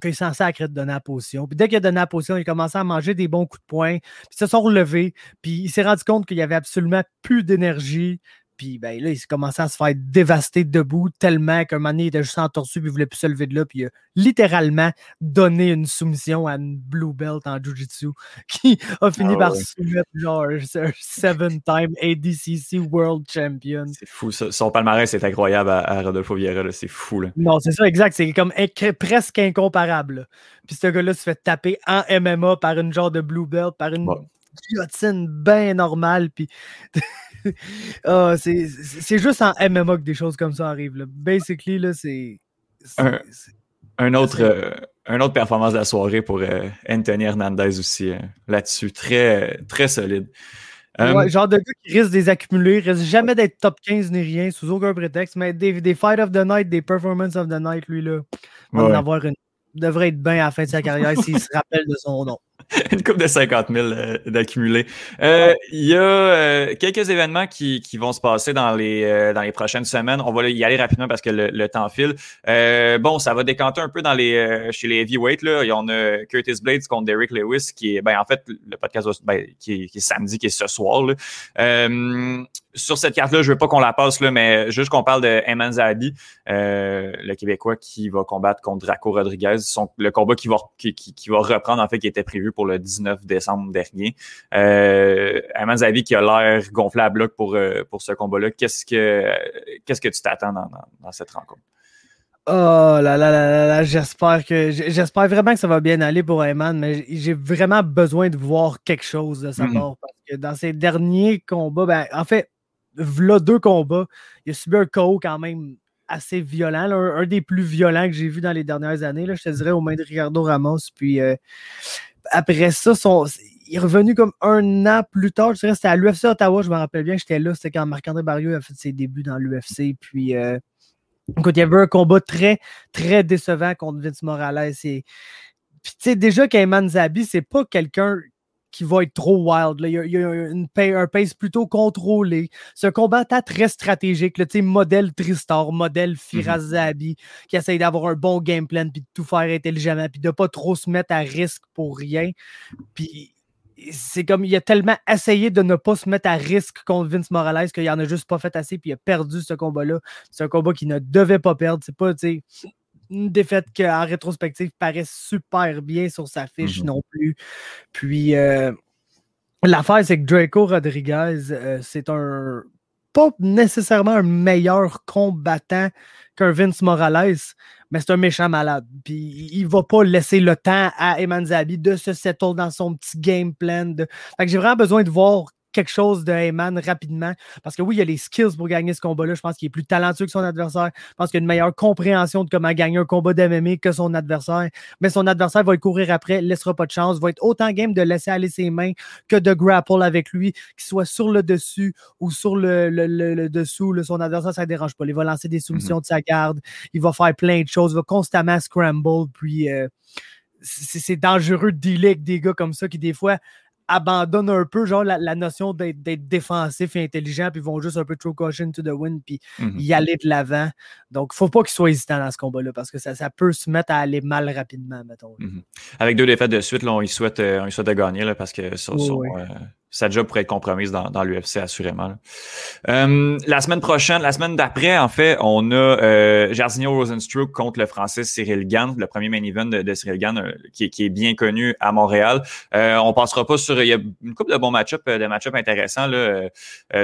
qu'il est censé de donner la position. Puis dès qu'il a donné la position, il a commencé à manger des bons coups de poing. Puis ils se sont relevés. Puis il s'est rendu compte qu'il y avait absolument plus d'énergie. Puis ben, là, il commencé à se faire dévaster debout tellement qu'un moment donné, il était juste entorsu puis il voulait plus se lever de là. Puis il a littéralement donné une soumission à une blue belt en Jiu-Jitsu [laughs] qui a fini ah par soumettre genre un seven-time ADCC World Champion. C'est fou. Ça. Son palmarès est incroyable à, Rodolfo Vieira. C'est fou. Là. Non, c'est ça, exact. C'est comme presque incomparable. Puis ce gars-là se fait taper en MMA par une genre de blue belt, par une guillotine bien normale. Puis. [laughs] [laughs] Ah, c'est juste en MMA que des choses comme ça arrivent. Là. Basically, là, c'est. Un, autre, euh, un autre performance de la soirée pour euh, Anthony Hernandez aussi euh, là-dessus. Très, très solide. genre de gars qui risque des accumulés, risque jamais d'être top 15 ni rien, sous aucun prétexte, mais des, des fight of the night, des performances of the night, lui, là, va en avoir une. devrait être bien à la fin de sa carrière s'il se rappelle de son nom. [laughs] une coupe de 50 000 euh. Euh, il y a euh, quelques événements qui, qui, vont se passer dans les, dans les prochaines semaines. On va y aller rapidement parce que le, temps file. bon, ça va décanter un peu dans les, chez les heavyweights. Là. Il y en a Curtis Blades contre Derek Lewis, qui est, ben, en fait, le podcast ben, qui, est, qui, est, samedi, qui est ce soir. Là sur cette carte-là, je veux pas qu'on la passe, là, mais juste qu'on parle de Eman euh, le Québécois qui va combattre contre Draco Rodriguez. Son, le combat qui va, qui, qui, va reprendre, en fait, qui était prévu le 19 décembre dernier. Euh, Zahabi qui a l'air gonflé à bloc pour, euh, pour ce combat-là. Qu'est-ce que, qu'est-ce que tu t'attends dans, dans, cette rencontre? Oh là là là là, j'espère que j'espère vraiment que ça va bien aller pour Eman, mais j'ai vraiment besoin de voir quelque chose de sa mm-hmm. part parce que dans ses derniers combats, ben, en fait, v'là deux combats. Il a subi un KO quand même assez violent, un, des plus violents que j'ai vu dans les dernières années. Là, je te dirais aux mains de Ricardo Ramos. Puis euh, après ça, il est revenu comme un an plus tard. Je c'était à l'UFC Ottawa, je me rappelle bien, j'étais là. C'était quand Marc-André Barrieux a fait ses débuts dans l'UFC. Puis euh, il y avait un combat très, très décevant contre Vince Morales. Et, puis, tu sais, déjà qu'Ayman Zabi, c'est pas quelqu'un qui va être trop wild. Il, y a, une un pace plutôt contrôlé. C'est un combattant très stratégique, là, modèle Tristar, modèle mhm. Firazabi, qui essaye d'avoir un bon game plan, puis de tout faire intelligemment, puis de ne pas trop se mettre à risque pour rien. Puis c'est comme il a tellement essayé de ne pas se mettre à risque contre Vince Morales qu'il en a juste pas fait assez, puis il a perdu ce combat-là. C'est un combat qu'il ne devait pas perdre. C'est pas, tu sais une défaite qui, en rétrospective, paraît super bien sur sa fiche mmh non plus. Puis, euh, l'affaire, c'est que Draco Rodriguez, euh, c'est un. Pas nécessairement un meilleur combattant qu'un Vince Morales, mais c'est un méchant malade. Puis il va pas laisser le temps à Eman Zabi de se settle dans son petit game plan. De... Fait que j'ai vraiment besoin de voir quelque chose de Heyman rapidement. Parce que oui, il y a les skills pour gagner ce combat-là. Je pense qu'il est plus talentueux que son adversaire. Je pense qu'il a une meilleure compréhension de comment gagner un combat d'MMA que son adversaire. Mais son adversaire va y courir après, laissera pas de chance, va être autant game de laisser aller ses mains que de grapple avec lui, qu'il soit sur le dessus ou sur le, le, dessous. son adversaire, ça ne dérange pas. Il va lancer des soumissions de sa garde. Il va faire plein de choses. Il va constamment scramble. Puis. Euh, c'est dangereux de dealer avec des gars comme ça qui, des fois, abandonnent un peu genre la, notion d'être défensif et intelligent, puis vont juste un peu throw caution to the wind, puis mmh y aller de l'avant. Donc, faut pas qu'ils soient hésitants dans ce combat-là, parce que ça, ça, peut se mettre à aller mal rapidement, mettons. Mmh Avec deux défaites de suite, là, on y souhaite, euh, on de gagner, là, parce que sur, euh, sa job pourrait être compromise dans, dans l'UFC, assurément. Euh, la semaine prochaine, la semaine d'après, en fait, on a euh, Jairzinho Rosenstruck contre le Français Cyril Gann, le premier main event de, Cyril Gann, euh, qui, qui, est bien connu à Montréal. Euh, on passera pas sur... Il y a une couple de bons match-ups, de match-ups intéressants là,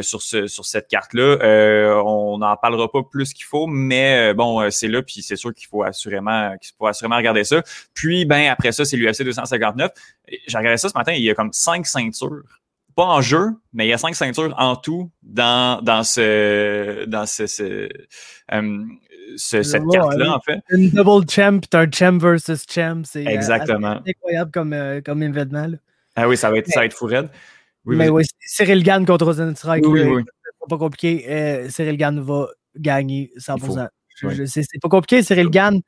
sur, ce, sur cette carte-là. on n'en parlera pas plus qu'il faut, mais bon, c'est là, puis c'est sûr qu'il faut assurément qu'il faut assurément regarder ça. Puis, ben après ça, c'est l'UFC 259. J'ai regardé ça ce matin, il y a comme cinq ceintures pas en jeu, mais il y a cinq ceintures en tout dans, dans ce dans ce, ce, euh, cette carte-là, en fait. Une double champ, un champ versus champ. C'est euh, Exactement. incroyable comme, euh, comme événement. Ah oui, ça va être, ça va être fou raide. mais oui, Cyril Gann contre Rosenstrike. Oui, oui, C'est pas compliqué. Cyril Gann va gagner 100%. C'est pas compliqué. Cyril Gann,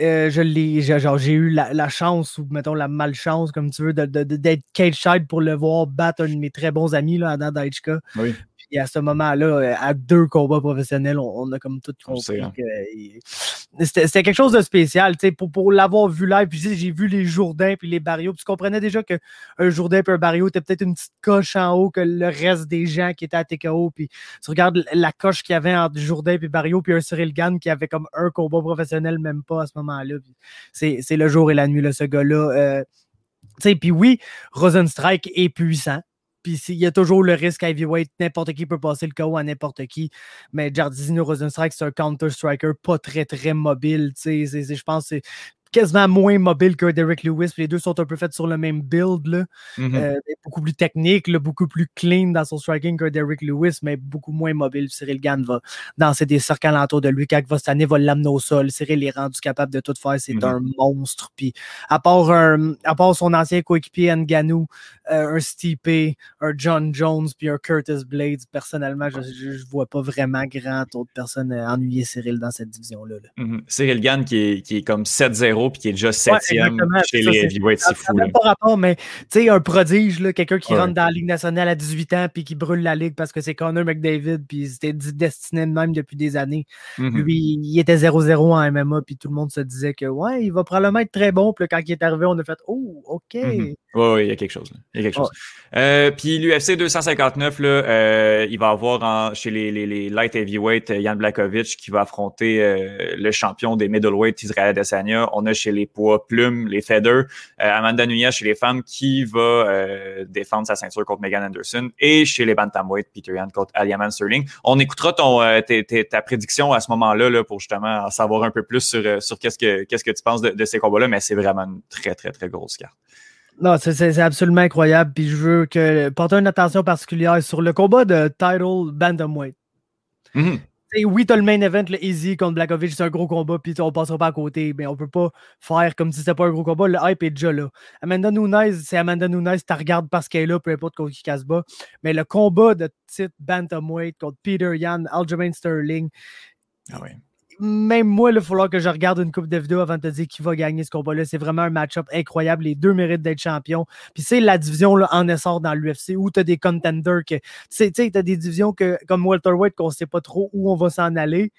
euh, je l'ai, genre, j'ai eu la, chance, ou mettons la malchance, comme tu veux, d'être de, de, cage pour le voir battre un de mes très bons amis, là, Adam Daichka. Oui. Puis à ce moment-là, à deux combats professionnels, on, a comme tout compris hein. que c'était quelque chose de spécial. Pour, pour l'avoir vu live, puis j'ai vu les Jourdains puis les Barrios. Puis tu comprenais déjà qu'un Jourdain et un Barrio était peut-être une petite coche en haut que le reste des gens qui étaient à TKO. Puis tu regardes la coche qu'il y avait entre Jourdain et Barrio, puis un Cyril Gann qui avait comme un combat professionnel, même pas à ce moment-là. C'est le jour et la nuit, là, ce gars-là. Euh, puis oui, Rosenstrike est puissant. Puis il y a toujours le risque à heavyweight, n'importe qui peut passer le KO à n'importe qui. Mais Jardino Rosenstrike, c'est un counter-striker pas très très mobile. Je pense que quasiment moins mobile que Derek Lewis. Les deux sont un peu faits sur le même build. Là. Mm-hmm. Euh, beaucoup plus technique, beaucoup plus clean dans son striking que Derek Lewis, mais beaucoup moins mobile. Cyril Gann va danser des cercles alentour de lui. Quand va cette année, va l'amener au sol. Cyril est rendu capable de tout faire. C'est mm-hmm. un monstre. Puis, à part, à part son ancien coéquipier Nganou, euh, un Stipe, un John Jones, puis un Curtis Blades, personnellement, je ne vois pas vraiment grand autre personne euh, ennuyer Cyril dans cette division-là. Mm-hmm. Cyril Gann qui est, qui est comme 7-0 puis qui est déjà septième chez les heavyweights. C'est fou. pas rapport, mais tu sais, un prodige, quelqu'un qui rentre dans la Ligue nationale à 18 ans puis qui brûle la Ligue parce que c'est Connor McDavid puis c'était destiné de même depuis des années. Mm-hmm. Lui, il était 0-0 en MMA puis tout le monde se disait que ouais, il va probablement être très bon. Puis quand il est arrivé, on a fait Oh, OK. Mm-hmm. Oui, il y a quelque chose. Il y a quelque chose. Euh, puis l'UFC 259, là, euh, il va avoir chez les, les, les, light heavyweight Yann Blakovic qui va affronter euh, le champion des middleweight Israël Adesanya. On a chez les poids plumes, les feathers, Amanda Nuya chez les femmes qui va défendre sa ceinture contre Megan Anderson et chez les bantamweight Peter Yan contre Aliaman Sterling. On écoutera ton ta prédiction à ce moment-là là, pour justement en savoir un peu plus sur, sur qu'est-ce que qu'est-ce que tu penses de, de ces combats-là, mais c'est vraiment une très très très grosse carte. Non, c'est absolument incroyable. Puis je veux que porter une attention particulière sur le combat de title Bantamweight. Mm Oui, tu as le main event, le Easy contre Blackovich, c'est un gros combat, puis on passera pas à côté. Mais on peut pas faire comme si c'était pas un gros combat. Le hype est déjà là. Amanda Nunes, c'est Amanda Nunes, tu regardes parce qu'elle est là, peu importe contre qui casse bas. Mais le combat de titre Bantamweight contre Peter Yan, Aljamain Sterling. Ah oui même moi, il va falloir que je regarde une coupe de vidéos avant de te dire qui va gagner ce combat-là. C'est vraiment un match-up incroyable. Les deux méritent d'être champions. Puis c'est la division là, en essor dans l'UFC où tu as des contenders que. Tu sais, tu as des divisions que, comme Walter White qu'on ne sait pas trop où on va s'en aller.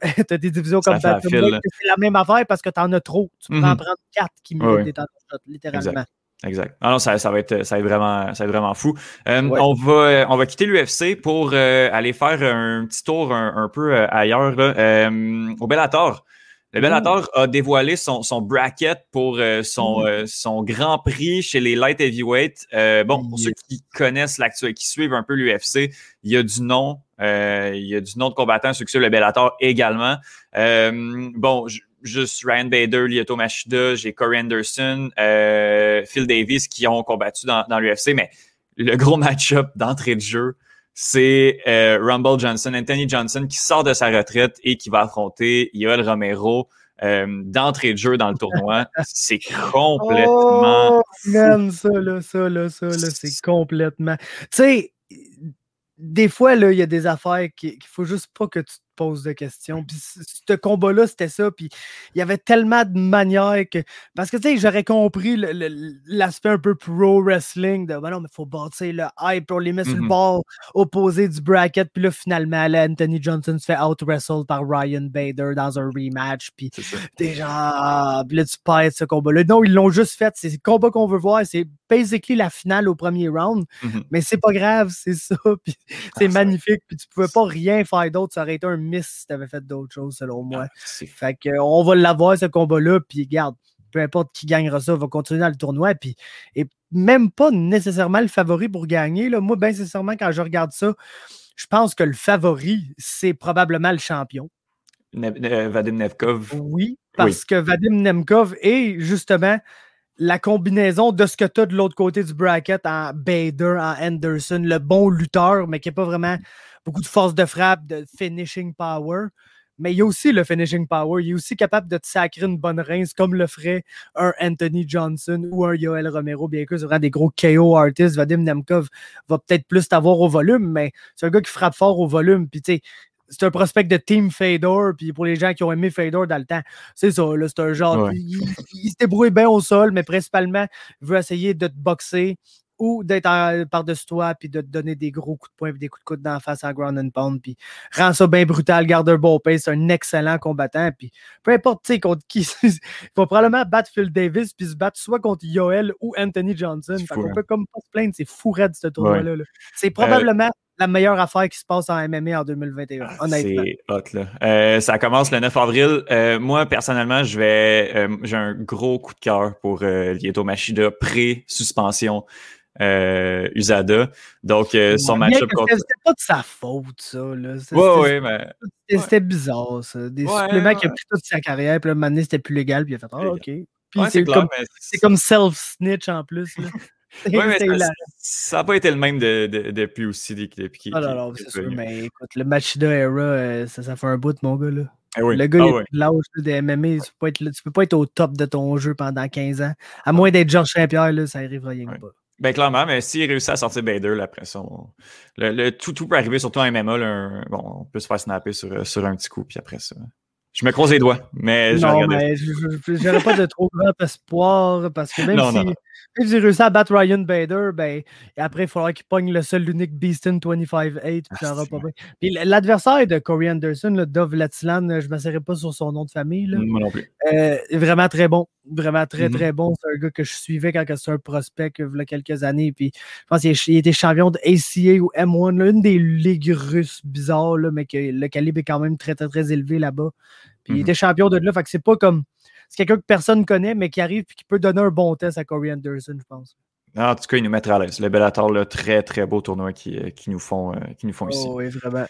[laughs] tu as des divisions comme Battle c'est la même affaire parce que tu en as trop. Tu peux en mm-hmm. prendre quatre qui méritent d'être en littéralement. Exact. Ah non, ça, va être, ça va être vraiment, ça va être vraiment fou. Euh, on va, on va quitter l'UFC pour euh, aller faire un petit tour un, peu euh, ailleurs là, au Bellator. Le Bellator a dévoilé son, son bracket pour son, son Grand Prix chez les light heavyweight. bon, pour ceux qui connaissent l'actualité, qui suivent un peu l'UFC, il y a du nom, il y a du nom de combattants, ceux qui suivent le Bellator également. bon, je, juste Ryan Bader, Lyoto Machida, j'ai Corey Anderson, euh, Phil Davis qui ont combattu dans, dans l'UFC, mais le gros match-up d'entrée de jeu, c'est euh, Rumble Johnson, Anthony Johnson qui sort de sa retraite et qui va affronter Yoel Romero euh, d'entrée de jeu dans le tournoi. c'est complètement. Oh, ça, là, ça, là, ça, là, c'est complètement. Tu sais, des fois, là, il y a des affaires qu'il faut juste pas que tu pose de questions. Puis ce combat-là, c'était ça. Puis il y avait tellement de manières que. Parce que, tu sais, j'aurais compris l'aspect un peu pro wrestling de, ben non, mais faut bâtir le hype, on les met sur le mmh bord opposé du bracket. Puis là, finalement, Anthony Johnson se fait out-wrestle par Ryan Bader dans un rematch. Puis déjà, ah, là, tu perds ce combat-là. Non, ils l'ont juste fait. C'est le combat qu'on veut voir. C'est basically la finale au premier round. Mmh mais c'est pas grave, c'est ça. [laughs] Puis c'est ah, magnifique. Puis tu pouvais pas rien faire d'autre. Ça aurait été un miss si t'avais fait d'autres choses, selon moi. Ah, fait que, on va l'avoir, ce combat-là, puis garde, peu importe qui gagnera ça, va continuer dans le tournoi, puis et même pas nécessairement le favori pour gagner. Là. Moi, bien sincèrement, quand je regarde ça, je pense que le favori, c'est probablement le champion. Euh, Vadim Nemkov. Oui, parce que Vadim Nemkov est justement la combinaison de ce que tu as de l'autre côté du bracket en Bader, en Anderson, le bon lutteur, mais qui n'est pas vraiment beaucoup de force de frappe, de finishing power. Mais il y a aussi le finishing power. Il est aussi capable de te sacrer une bonne rince comme le ferait un Anthony Johnson ou un Yoel Romero. Bien que c'est vraiment des gros KO artists. Vadim Nemkov va peut-être plus t'avoir au volume, mais c'est un gars qui frappe fort au volume. Puis tu sais, c'est un prospect de Team Fedor. Puis pour les gens qui ont aimé Fedor dans le temps, c'est ça. C'est un genre. Il, il, se débrouille bien au sol, mais principalement, il veut essayer de te boxer ou d'être par-dessus toi, puis de te donner des gros coups de poing, puis des coups de coude d'en face en ground and pound, puis rend ça bien brutal, garde un bon pace, c'est un excellent combattant, puis peu importe, tu sais, contre qui, [laughs] il va probablement battre Phil Davis, puis se battre soit contre Yoel ou Anthony Johnson. Fait qu'on hein. peut comme pas se plaindre, c'est fou raide, ce tournoi-là. là. C'est probablement la meilleure affaire qui se passe en MMA en 2021, Ah, honnêtement. C'est hot, là. Euh, ça commence le 9 avril. Euh, moi, personnellement, je vais. euh, j'ai un gros coup de cœur pour euh, Lieto Machida pré-suspension euh, Usada. Donc, euh, son match-up contre. C'était pas de sa faute, ça. Là. Ouais, ouais, mais. c'était- bizarre, ça. Des suppléments qui a pris toute sa carrière, puis là, donné, c'était plus légal, puis il a fait Ah, OK. Puis Ouais, c'est clair, comme, mais c'est comme self-snitch en plus. Là. [laughs] [laughs] Mais ça- n'a pas été le même de, de- depuis aussi depuis Ah, non, non, c'est sûr, mais écoute, le Machida era, euh, ça, ça fait un bout, mon gars. Là. Ah oui. Le gars, Ah il oui. l'âge des MMA, tu peux, pas être, là- tu peux pas être au top de ton jeu pendant 15 ans. À moins d'être Georges Saint-Pierre, là, ça arrivera rien que pas. Ben clairement, mais s'il réussit à sortir Bader, là, après ça, on- le, le- tout, tout peut arriver, surtout en MMA. Là, un- bon, on peut se faire snapper sur, euh, sur un petit coup, puis après ça. Je me croise les doigts, mais Non, mais je n'aurais pas de trop grand espoir parce que même [laughs] Non, si, non, même s'il réussit à battre Ryan Bader, ben, après, il faudra qu'il pogne le seul, l'unique Beaston 25-8, puis ça Ah, pas. Puis l'adversaire de Corey Anderson, le Dove Lattilan, je ne m'asserai pas sur son nom de famille. Là. Moi non plus. Euh, vraiment très bon. Vraiment très, Mhm. très bon. C'est un gars que je suivais quand c'était un prospect il y a quelques années. Puis je pense qu'il il était champion de ACA ou M1, là, une des ligues russes bizarres, là, mais que le calibre est quand même très, très, très élevé là-bas. Puis il Mhm. était champion de là. Fait que c'est pas comme. C'est quelqu'un que personne connaît, mais qui arrive et qui peut donner un bon test à Corey Anderson, je pense. En tout cas, ils nous mettra à l'aise. Le Bellator, là, très, très beau tournoi qui, euh, qui nous font, euh, qui nous font ici. Oh, oui, vraiment.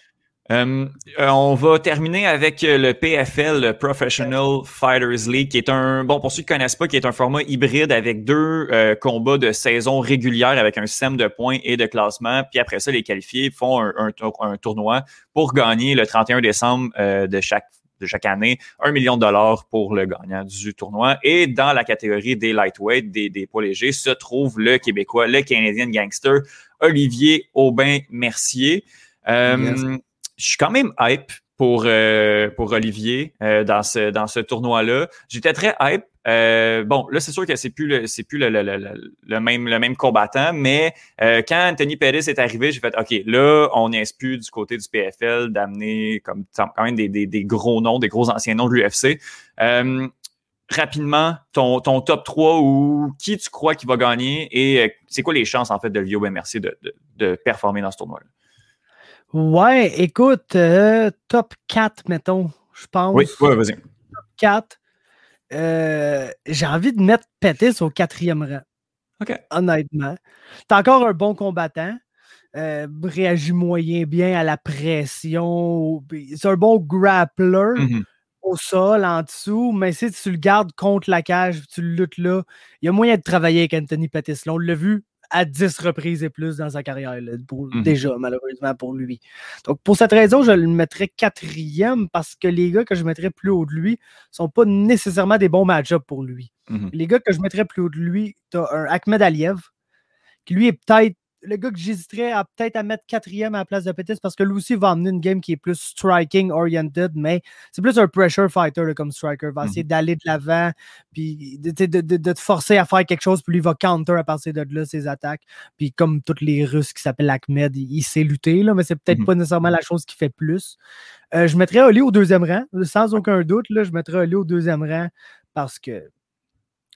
Euh, euh, on va terminer avec euh, le PFL, le Professional Fighters League, qui est un, bon, pour ceux qui ne connaissent pas, qui est un format hybride avec deux euh, combats de saison régulière avec un système de points et de classement. Puis après ça, les qualifiés font un, un un tournoi pour gagner le 31 décembre euh, de chaque de chaque année, un million de dollars pour le gagnant du tournoi. Et dans la catégorie des lightweight, des, des poids légers, se trouve le Québécois, le Canadian gangster, Olivier Aubin-Mercier. Euh. Je suis quand même hype pour, euh, pour Olivier euh, dans ce, dans ce tournoi-là. J'étais très hype. Euh, bon, là, c'est sûr que c'est plus le, c'est plus le, le, le, le- même, le même combattant, mais euh, quand Anthony Pettis est arrivé, j'ai fait OK, là, on n'est plus du côté du PFL d'amener comme quand même des, des, des gros noms, des gros anciens noms de l'UFC. Euh, rapidement, ton, ton top 3 ou qui tu crois qui va gagner et euh, c'est quoi les chances en fait de Lio Mercier de, de, de performer dans ce tournoi-là? Ouais, écoute, euh, top 4, mettons, je pense. Oui, ouais, vas-y. 4. Euh, j'ai envie de mettre Pettis au quatrième rang. OK. Honnêtement. T'es encore un bon combattant. Euh, réagit moyen bien à la pression. C'est un bon grappler Mhm. au sol, en dessous, mais si tu le gardes contre la cage, tu le luttes là, il y a moyen de travailler avec Anthony Pettis. Là, on l'a vu à 10 reprises et plus dans sa carrière, là, pour- Mhm. déjà, malheureusement pour lui. Donc, pour cette raison, je le mettrais quatrième parce que les gars que je mettrais plus haut de lui sont pas nécessairement des bons match-ups pour lui. Mhm. Les gars que je mettrais plus haut de lui, tu as un Ahmed Aliev, qui lui est peut-être le gars que j'hésiterais à peut-être à mettre quatrième à la place de Pettis parce que lui aussi va amener une game qui est plus striking oriented, mais c'est plus un pressure fighter là, comme striker. Il va essayer d'aller de l'avant, puis de, de- de- de te forcer à faire quelque chose, puis lui va counter à partir de là ses attaques. Puis comme tous les Russes qui s'appellent Ahmed, il, il sait lutter, là, mais c'est peut-être Mhm. pas nécessairement la chose qui fait plus. Euh, je mettrais Oli au deuxième rang, sans aucun doute. Là, je mettrais Oli au deuxième rang parce que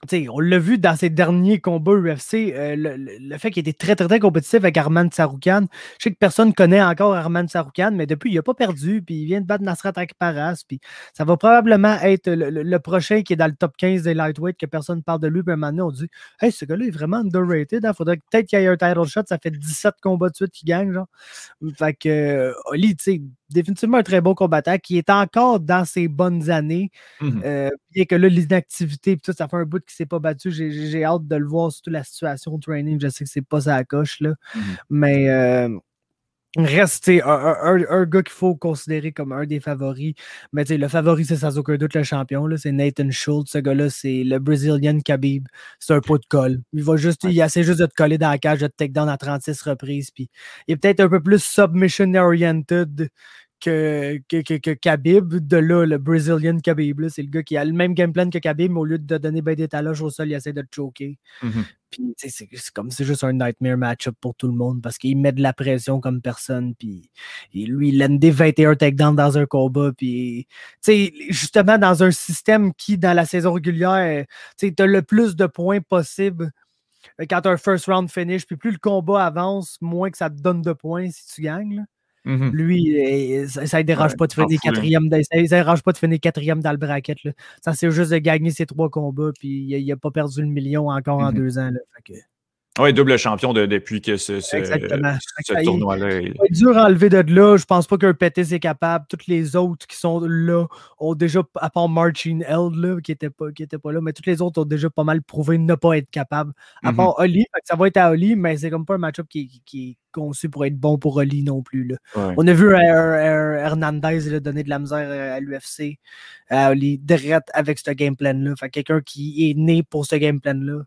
tu sais, on l'a vu dans ses derniers combats UFC, euh, le, le- fait qu'il était très, très, très compétitif avec Arman Saroukan. Je sais que personne connaît encore Arman Saroukan, mais depuis, il n'a pas perdu, puis il vient de battre Nasrat Akparas, puis ça va probablement être le, le- prochain qui est dans le top 15 des lightweight, que personne ne parle de lui, puis donné, on dit « Hey, ce gars-là est vraiment underrated, il faudrait peut-être qu'il y ait un title shot, ça fait 17 combats de suite qu'il gagne, genre. » Fait que, euh, tu sais, définitivement un très bon combattant, qui est encore dans ses bonnes années, euh, bien que là, l'inactivité, tout, ça fait un bout qu'il s'est pas battu. J'ai- hâte de le voir, surtout la situation de training. Je sais que c'est pas sa coche, là. Mhm. Mais euh, reste, tu sais, un, un- gars qu'il faut considérer comme un des favoris. Mais le favori, c'est sans aucun doute le champion. C'est Nathan Schultz. Ce gars-là, c'est le Brazilian Khabib. C'est un pot de colle. Il va juste, il essaie juste de te coller dans la cage, de te take down à 36 reprises. Puis il est peut-être un peu plus submission oriented que, que, que, Khabib. De là, le Brazilian Khabib, c'est le gars qui a le même game plan que Khabib, mais au lieu de donner ben d'étalage au sol, il essaie de te choquer. Mm-hmm. Puis c'est comme c'est juste un nightmare match-up pour tout le monde parce qu'il met de la pression comme personne. Puis lui, il a des 21 takedowns dans un combat. Puis justement, dans un système qui, dans la saison régulière, tu as le plus de points possible euh, quand un first round finish. Puis plus le combat avance, moins que ça te donne de points si tu gagnes. Mm-hmm. Lui, ça ne dérange pas de finir quatrième. Ça, dérange pas de finir quatrième dans le bracket. Ça, c'est juste de gagner ses trois combats. Puis il n'a pas perdu le million encore en mm-hmm. deux ans. Là. Oui, double champion depuis que ce, tournoi-là. Il être dur à enlever de là. Je pense pas qu'un Pettis est capable. Toutes les autres qui sont là ont déjà, à part Marcin Eld, qui n'était pas, pas là, mais toutes les autres ont déjà pas mal prouvé ne pas être capable. À mm-hmm. part Oli, ça va être à Oli, mais c'est comme pas un match-up qui, est conçu pour être bon pour Oli non plus. Là. On a vu Hernandez donner de la misère à l'UFC, à Oli, direct avec ce game plan-là. quelqu'un qui est né pour ce game plan-là.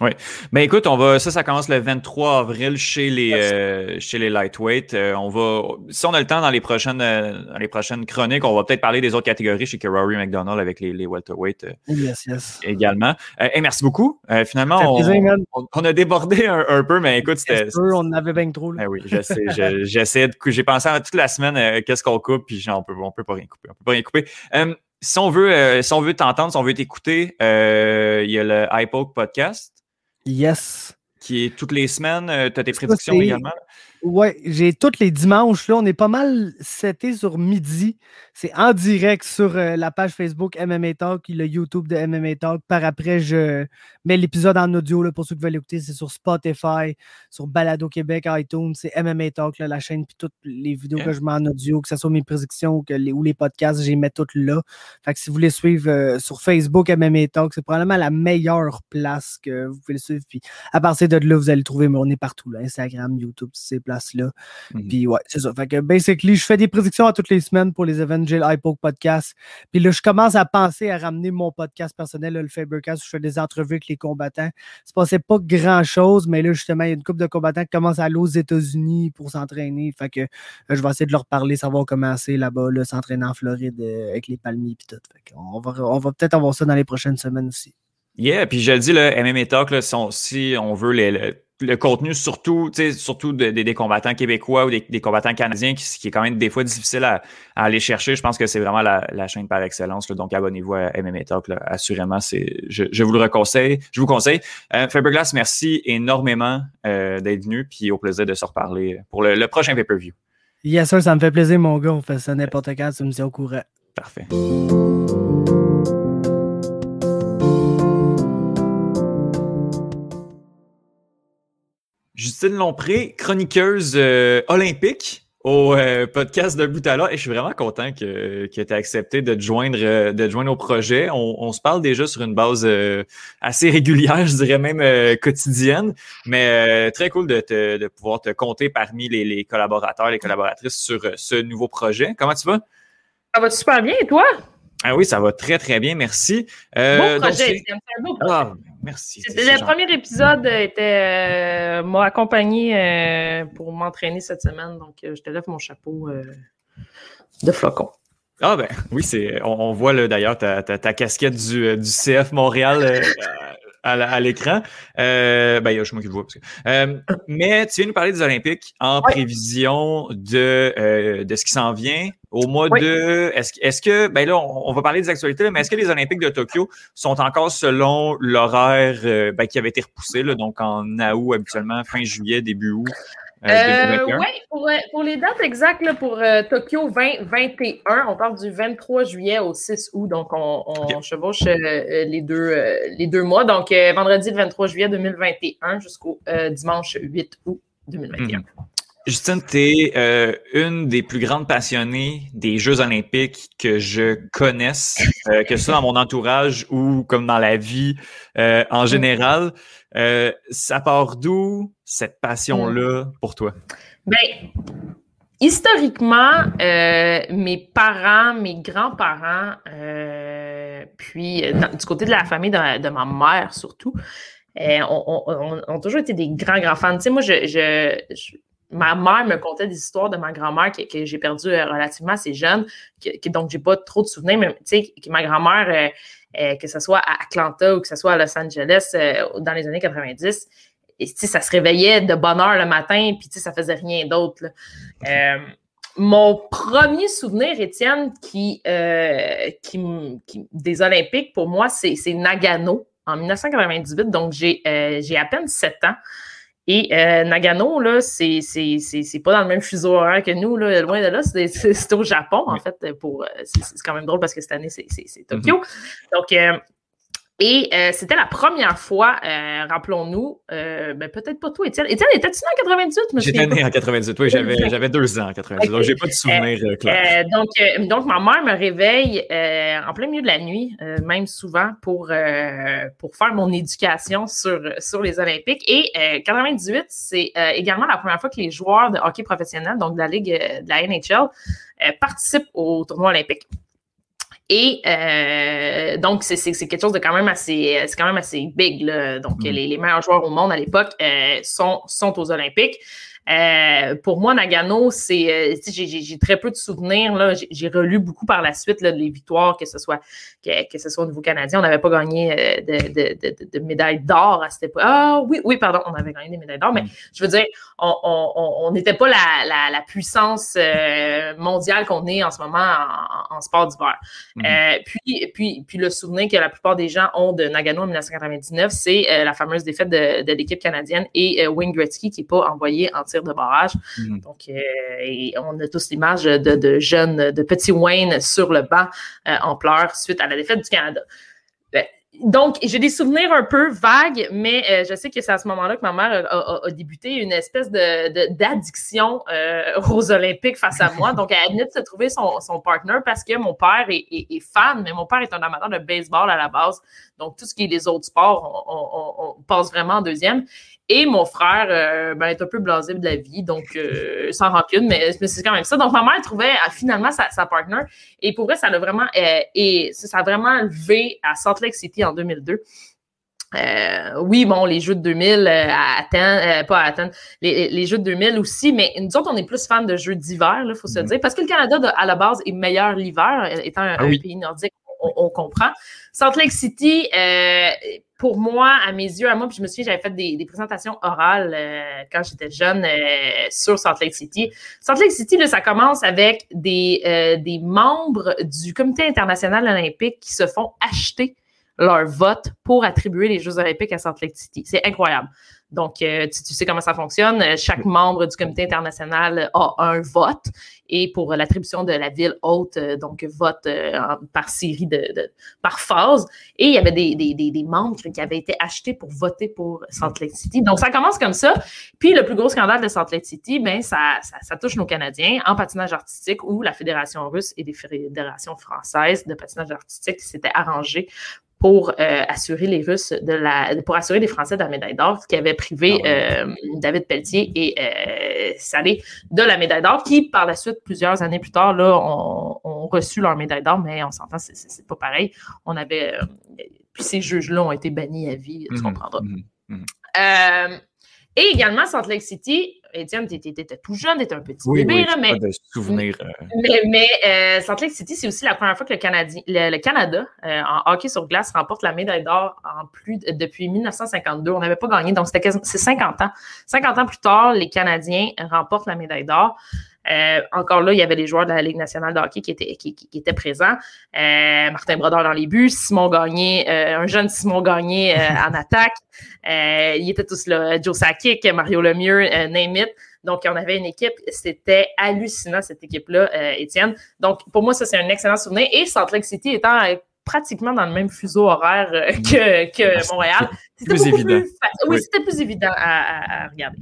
Oui. Ben écoute, on va ça, ça commence le 23 avril chez les euh, chez les lightweight. Euh, on va, si on a le temps dans les prochaines euh, dans les prochaines chroniques, on va peut-être parler des autres catégories chez Rory McDonald avec les, les welterweight yes, yes. également. et merci beaucoup. finalement, on, on, a débordé un, peu, mais écoute, c'était. On avait bien trop. Ben oui, j'essaie, [laughs] j'essaie de, j'ai pensé à toute la semaine qu'est-ce qu'on coupe, puis genre, on peut on peut pas rien couper, on peut pas rien couper si on veut, si on veut t'entendre, si on veut t'écouter, il y a le iPoke podcast. Yes. Qui est toutes les semaines. Euh, tu as tes prédictions également? Oui, j'ai tous les dimanches. Là, on est pas mal seté sur midi. C'est en direct sur euh, la page Facebook MMA Talk, le YouTube de MMA Talk. Par après, je mets l'épisode en audio là, pour ceux qui veulent l'écouter. C'est sur Spotify, sur Balado Québec, iTunes. C'est MMA Talk, la chaîne, puis toutes les vidéos que je mets en audio, que ce soit mes prédictions ou, que les, ou les podcasts, j'ai mets toutes là. Fait que si vous voulez suivre euh, sur Facebook MMA Talk, c'est probablement la meilleure place que vous pouvez le suivre. Puis à partir de là, vous allez le trouver, mais on est partout, là, Instagram, YouTube, c'est place-là. Mhm. Puis ouais, c'est ça. Fait que basically, je fais des prédictions à toutes les semaines pour les Evangel iPoke Podcast. Puis là, je commence à penser à ramener mon podcast personnel, le Fabercast, où je fais des entrevues avec les combattants. C'est passé pas grand-chose, mais là, justement, il y a une couple de combattants qui commencent à aller aux États-Unis pour s'entraîner. Fait que euh, je vais essayer de leur parler, savoir comment c'est là-bas, là, s'entraîner en Floride euh, avec les palmiers et tout. Fait on va, on va peut-être avoir ça dans les prochaines semaines aussi. Yeah, puis je le dis, le MMA Talk, là, si on veut les, le contenu, surtout, surtout des combattants québécois ou des, combattants canadiens, qui, qui, est quand même des fois difficile à, aller chercher. Je pense que c'est vraiment la, chaîne par excellence. donc, abonnez-vous à MMA Talk. assurément, c'est, je, vous le conseille. Je vous conseille. Euh, Faberglass, merci énormément euh, d'être venu. Puis au plaisir de se reparler pour le, prochain pay-per-view. Yes, sir, ça me fait plaisir, mon gars. On fait ça n'importe quand. Tu me dis au courant. Parfait. Justine Lompré, chroniqueuse euh, olympique au euh, podcast de bout à l'heure. Et je suis vraiment content que, que tu aies accepté de te joindre, euh, de joindre au projet. On, se parle déjà sur une base assez régulière, je dirais même quotidienne, mais très cool de, te, de pouvoir te compter parmi les, les, collaborateurs, les collaboratrices sur ce nouveau projet. Comment tu vas? Ça va super bien, et toi? Ah oui, ça va très, très bien, merci. beau projet, c'est un beau projet. Ah, Merci. Le premier épisode était euh, m'a accompagné euh, pour m'entraîner cette semaine, donc euh, je te lève mon chapeau de flocon. Ah ben oui, c'est on, voit d'ailleurs ta, ta, casquette du, du CF Montréal à, l'écran. Euh, ben, je m'occupe de vous. Euh, mais tu viens nous parler des Olympiques en prévision de, euh, de ce qui s'en vient. Au mois de. Est-ce est que. Ben là, on, va parler des actualités, mais est-ce que les Olympiques de Tokyo sont encore selon l'horaire euh, ben, qui avait été repoussé, là, donc en août habituellement, fin juillet, début août? Euh, euh oui, pour, pour, les dates exactes, là, pour euh, Tokyo 2021, on parle du 23 juillet au 6 août, donc on, on chevauche euh, les, deux, les deux mois. Donc, vendredi le 23 juillet 2021 jusqu'au dimanche 8 août 2021. Hmm. Justine, tu es une des plus grandes passionnées des Jeux olympiques que je connaisse, que ce soit dans mon entourage ou comme dans la vie en général. Euh, ça part d'où? Cette passion-là mm. pour toi? Bien, historiquement, euh, mes parents, mes grands-parents, euh, puis du côté de la famille de, ma mère surtout, ont, toujours été des grands, grands fans. Tu sais, moi, je, ma mère me contait des histoires de ma grand-mère que, j'ai perdue relativement assez jeune, que, donc j'ai pas trop de souvenirs, mais tu sais, que ma grand-mère, que ce soit à Atlanta ou que ce soit à Los Angeles dans les années 90, et ça se réveillait de bonne heure le matin, puis ça faisait rien d'autre. Euh, mon premier souvenir, Étienne, qui, euh, qui, des Olympiques, pour moi, c'est Nagano en 1998. Donc, j'ai euh, à peine 7 ans. Et Nagano, là, c'est pas dans le même fuseau horaire que nous, là, loin de là. C'est au Japon, en fait. pour C'est quand même drôle parce que cette année, c'est Tokyo. Mm-hmm. Donc, et euh, c'était la première fois, euh, rappelons-nous, euh, ben, peut-être pas toi, Étienne. Étienne, étais-tu né en 98? J'étais né en 98, oui, j'avais deux ans en 98, donc j'ai pas de souvenir clair. donc, donc, ma mère me réveille en plein milieu de la nuit, même souvent, pour, pour faire mon éducation sur, sur les Olympiques. Et 98, c'est également la première fois que les joueurs de hockey professionnel, donc de la Ligue de la NHL, participent au tournoi olympique. Et euh, donc, c'est quelque chose de quand même assez, c'est quand même assez big. Là. Donc, mm. les, les, meilleurs joueurs au monde à l'époque euh, sont, sont aux Olympiques. Euh, pour moi, Nagano, c'est, euh, j'ai très peu de souvenirs. Là. J'ai, relu beaucoup par la suite là, les victoires, que ce soit que, que ce soit au niveau canadien. On n'avait pas gagné euh, de, de, de, de médailles d'or à cette époque. Ah oui, oui, pardon, on avait gagné des médailles d'or, mais mm. je veux dire, on n'était pas la, la, la puissance mondiale qu'on est en ce moment en, en sport d'hiver. Mm. puis, puis, puis le souvenir que la plupart des gens ont de Nagano en 1999, c'est la fameuse défaite de, l'équipe canadienne et Wayne Gretzky qui n'est pas envoyé en tir de barrage. Mhm. Donc, euh, on a tous l'image de, jeunes, de petits Wayne sur le banc euh, en pleurs suite à la défaite du Canada. Euh, donc, j'ai des souvenirs un peu vagues, mais je sais que c'est à ce moment-là que ma mère a, débuté une espèce de, d'addiction aux Olympiques face à [laughs] moi. Donc, elle venait de se trouver son, son partner parce que mon père est, fan, mais mon père est un amateur de baseball à la base. Donc, tout ce qui est les autres sports, on, on passe vraiment en deuxième. Et mon frère euh, ben, est un peu blasé de la vie, donc euh, sans rancune, mais, c'est quand même ça. Donc ma mère trouvait euh, finalement sa, sa partner. Et pour vrai, ça l'a vraiment et ça a vraiment levé à Salt Lake City en 2002. oui, bon, les jeux de 2000 à Athènes, pas à Athènes, les, jeux de 2000 aussi, mais nous autres, on est plus fans de jeux d'hiver, il faut se mm-hmm. dire, parce que le Canada, à la base, est meilleur l'hiver, étant un, ah pays nordique, on, comprend. Salt Lake City, euh, pour moi, à mes yeux, à moi, puis je me souviens, j'avais fait des, présentations orales euh, quand j'étais jeune euh, sur Salt Lake City. Salt Lake City, là, ça commence avec des, des membres du Comité international olympique qui se font acheter leur vote pour attribuer les Jeux olympiques à Salt Lake City. C'est incroyable. Donc, euh, tu, sais comment ça fonctionne. Euh, chaque membre du comité international a un vote et pour l'attribution de la ville haute, euh, donc vote par série de, par phase. Et il y avait des, des, des, membres qui avaient été achetés pour voter pour Salt Lake City. Donc, ça commence comme ça. Puis, le plus gros scandale de Salt Lake City, ben, ça, ça, ça touche nos Canadiens en patinage artistique où la Fédération russe et des fédérations françaises de patinage artistique s'étaient arrangées pour euh, assurer les Russes de la, pour assurer les Français de la médaille d'or, qui avait privé ah euh, David Pelletier et euh, Salé de la médaille d'or, qui par la suite, plusieurs années plus tard, là, ont, reçu leur médaille d'or, mais on s'entend, c'est pas pareil. On avait, puis ces juges-là ont été bannis à vie, tu mmh comprendras. Mmh mmh et également, Salt Lake City, Étienne, tu étais, tout jeune, tu étais un petit bébé, là, mais, de souvenir, euh. mais, euh, Salt Lake City, c'est aussi la première fois que le, Canadien, le, Canada, euh, en hockey sur glace, remporte la médaille d'or en plus depuis 1952. On n'avait pas gagné, donc c'était c'est 50 ans. 50 ans plus tard, les Canadiens remportent la médaille d'or. Euh, encore là, il y avait les joueurs de la Ligue nationale de hockey qui étaient, qui, étaient présents. Euh, Martin Brodeur dans les buts, Simon Gagné, euh, un jeune Simon Gagné [laughs] en attaque. ils étaient tous là. Joe Sakic, Mario Lemieux, name it. Donc, on avait une équipe, c'était hallucinant cette équipe-là, Étienne. Donc, pour moi, ça, c'est un excellent souvenir. Et Salt Lake City étant pratiquement dans le même fuseau horaire que, que Montréal. C'était plus évident. oui, c'était plus évident à, à regarder.